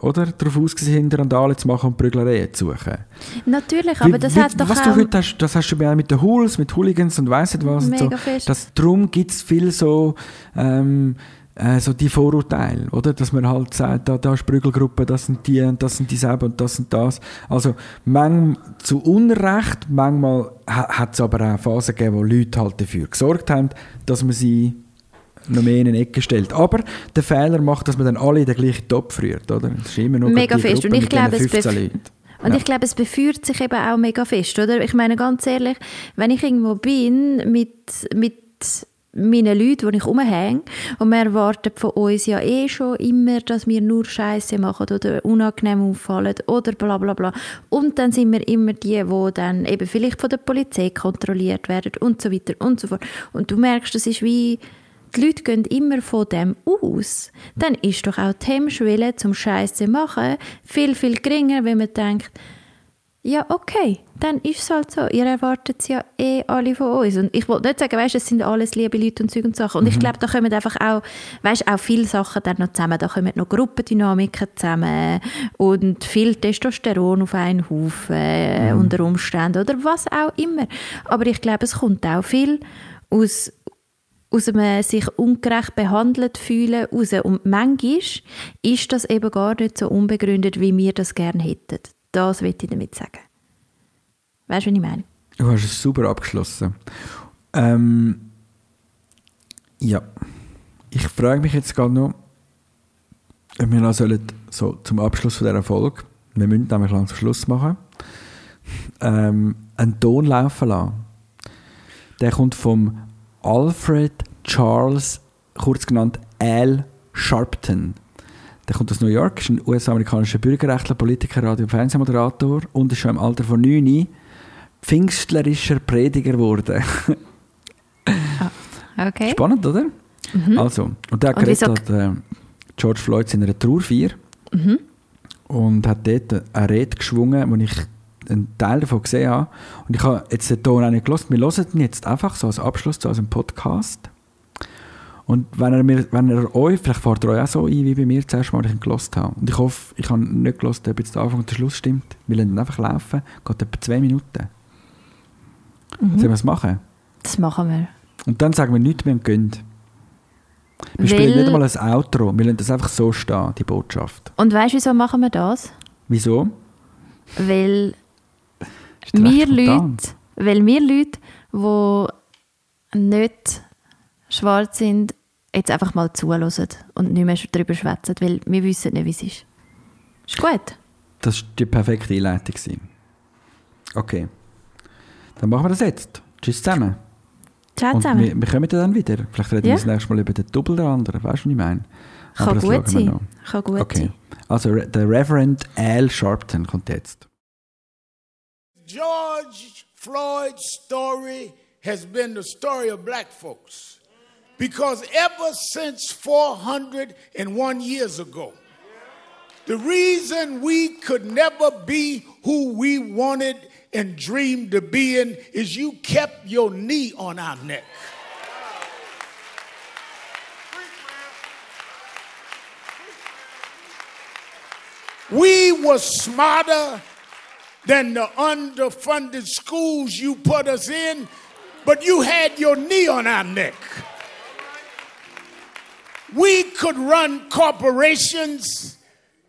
oder, darauf ausgesehen sind, Randale zu machen und Prügelereien zu suchen. Natürlich, Wie- aber das wie- hat doch was auch... du heute hast, das hast du bei- mit den Hools, mit Hooligans und weiss nicht was. und Mega so. fest. Das, darum gibt es viel so, ähm, äh, so die Vorurteile, oder? Dass man halt sagt, da, da ist Prügelgruppe, das sind die und das sind die selber und das und das. Also manchmal zu Unrecht, manchmal ha, hat es aber auch Phasen gegeben, wo Leute halt dafür gesorgt haben, dass man sie noch mehr in eine Ecke stellt. Aber der Fehler macht, dass man dann alle in den gleichen Topf rührt, oder? Das ist immer noch Mega die fest. Und ich glaube, es 15 bef- Leuten. Und Ja. ich glaube, es beführt sich eben auch mega fest, oder? Ich meine, ganz ehrlich, wenn ich irgendwo bin mit, mit meinen Leuten, die ich rumhänge, und man erwartet von uns ja eh schon immer, dass wir nur Scheiße machen oder unangenehm auffallen oder bla bla bla. Und dann sind wir immer die, die dann eben vielleicht von der Polizei kontrolliert werden und so weiter und so fort. Und du merkst, das ist wie die Leute gehen immer von dem aus, dann ist doch auch die Hemmschwelle zum Scheiße machen viel, viel geringer, wenn man denkt, ja, okay, dann ist es halt so. Ihr erwartet es ja eh alle von uns. Und ich wollte nicht sagen, weißt, es sind alles liebe Leute und Zeug und Sachen. Und ich glaube, da kommen einfach auch, weißt, auch viele Sachen dann noch zusammen. Da kommen noch Gruppendynamiken zusammen und viel Testosteron auf einen Haufen unter Umständen oder was auch immer. Aber ich glaube, es kommt auch viel aus aus einem sich ungerecht behandelt fühlen raus. Und manchmal ist das eben gar nicht so unbegründet, wie wir das gerne hätten. Das will ich damit sagen. Weißt du, was ich meine? Du hast es super abgeschlossen. Ähm, ja. Ich frage mich jetzt gerade noch, ob wir noch sollen, so zum Abschluss von dieser Folge, wir müssen nämlich langsam Schluss machen, ähm, einen Ton laufen lassen. Der kommt vom Alfred Charles, kurz genannt Al Sharpton. Der kommt aus New York, ist ein US-amerikanischer Bürgerrechtler, Politiker, Radio- und Fernsehmoderator und ist schon im Alter von 9 pfingstlerischer Prediger geworden. Okay. Spannend, oder? Also, und der hat geredet hat, äh, George Floyd in einer Trauerfeier und hat dort eine Rede geschwungen, wo ich einen Teil davon gesehen habe. Und ich habe jetzt den Ton auch nicht gehört. Wir hören ihn jetzt einfach so als Abschluss zu unserem Podcast. Und wenn er, mir, wenn er euch, vielleicht fährt er euch auch so ein, wie bei mir zuerst mal, als ich ihn gehört habe. Und ich hoffe, ich habe nicht gehört, ob jetzt der Anfang und der Schluss stimmt. Wir lassen ihn einfach laufen. Geht etwa zwei Minuten. Sollen wir es machen? Das machen wir. Und dann sagen wir nichts mehr und gehen. Wir spielen Weil- nicht einmal ein Outro, wir lassen das einfach so stehen, die Botschaft. Und weißt du, wieso machen wir das? Wieso? Weil wir? Leute, weil wir Leute, die nicht schwarz sind, jetzt einfach mal zuhören und nicht mehr darüber schwätzen, weil wir wissen nicht, wie es ist. Ist gut. Das war die perfekte Einleitung. Okay. Dann machen wir das jetzt. Tschüss zusammen. Ciao Und zusammen. wir, wir kommen dann wieder. Vielleicht reden Ja. wir das nächste Mal über den Double der anderen. Weißt du, was ich meine? Aber Kann das gut sein. Kann gut Okay. sein. Also, der Reverend Al Sharpton kommt jetzt. George Floyd's story has been the story of black folks. Because ever since 401 years ago, the reason we could never be who we wanted and dreamed to be in is you kept your knee on our neck. We were smarter than the underfunded schools you put us in, but you had your knee on our neck. We could run corporations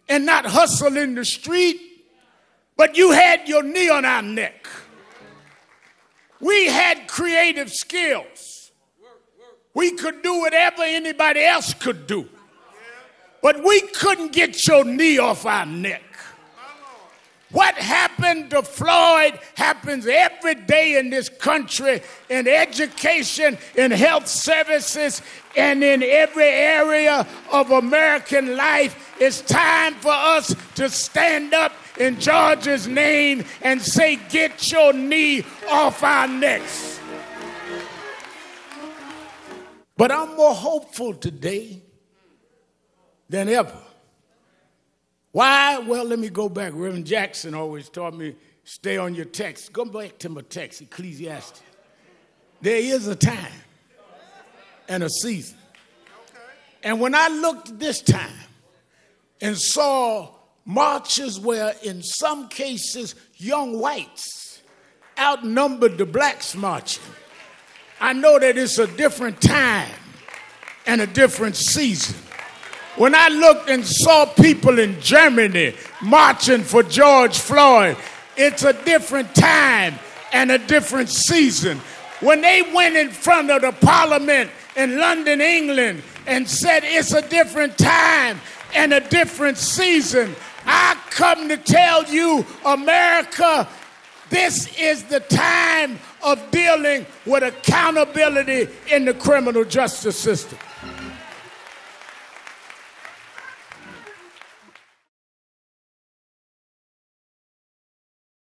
and not hustle in the street, but you had your knee on our neck. We had creative skills. We could do whatever anybody else could do, but we couldn't get your knee off our neck. What happened to Floyd happens every day in this country in education, in health services, and in every area of American life. It's time for us to stand up in George's name and say, Get your knee off our necks. But I'm more hopeful today than ever. Why? Well, let me go back. Reverend Jackson always taught me stay on your text. Go back to my text, Ecclesiastes. There is a time and a season. And when I looked this time and saw marches where, in some cases, young whites outnumbered the blacks marching, I know that it's a different time and a different season. When I looked and saw people in Germany marching for George Floyd, it's a different time and a different season. When they went in front of the parliament in London, England, and said it's a different time and a different season, I come to tell you, America, this is the time of dealing with accountability in the criminal justice system.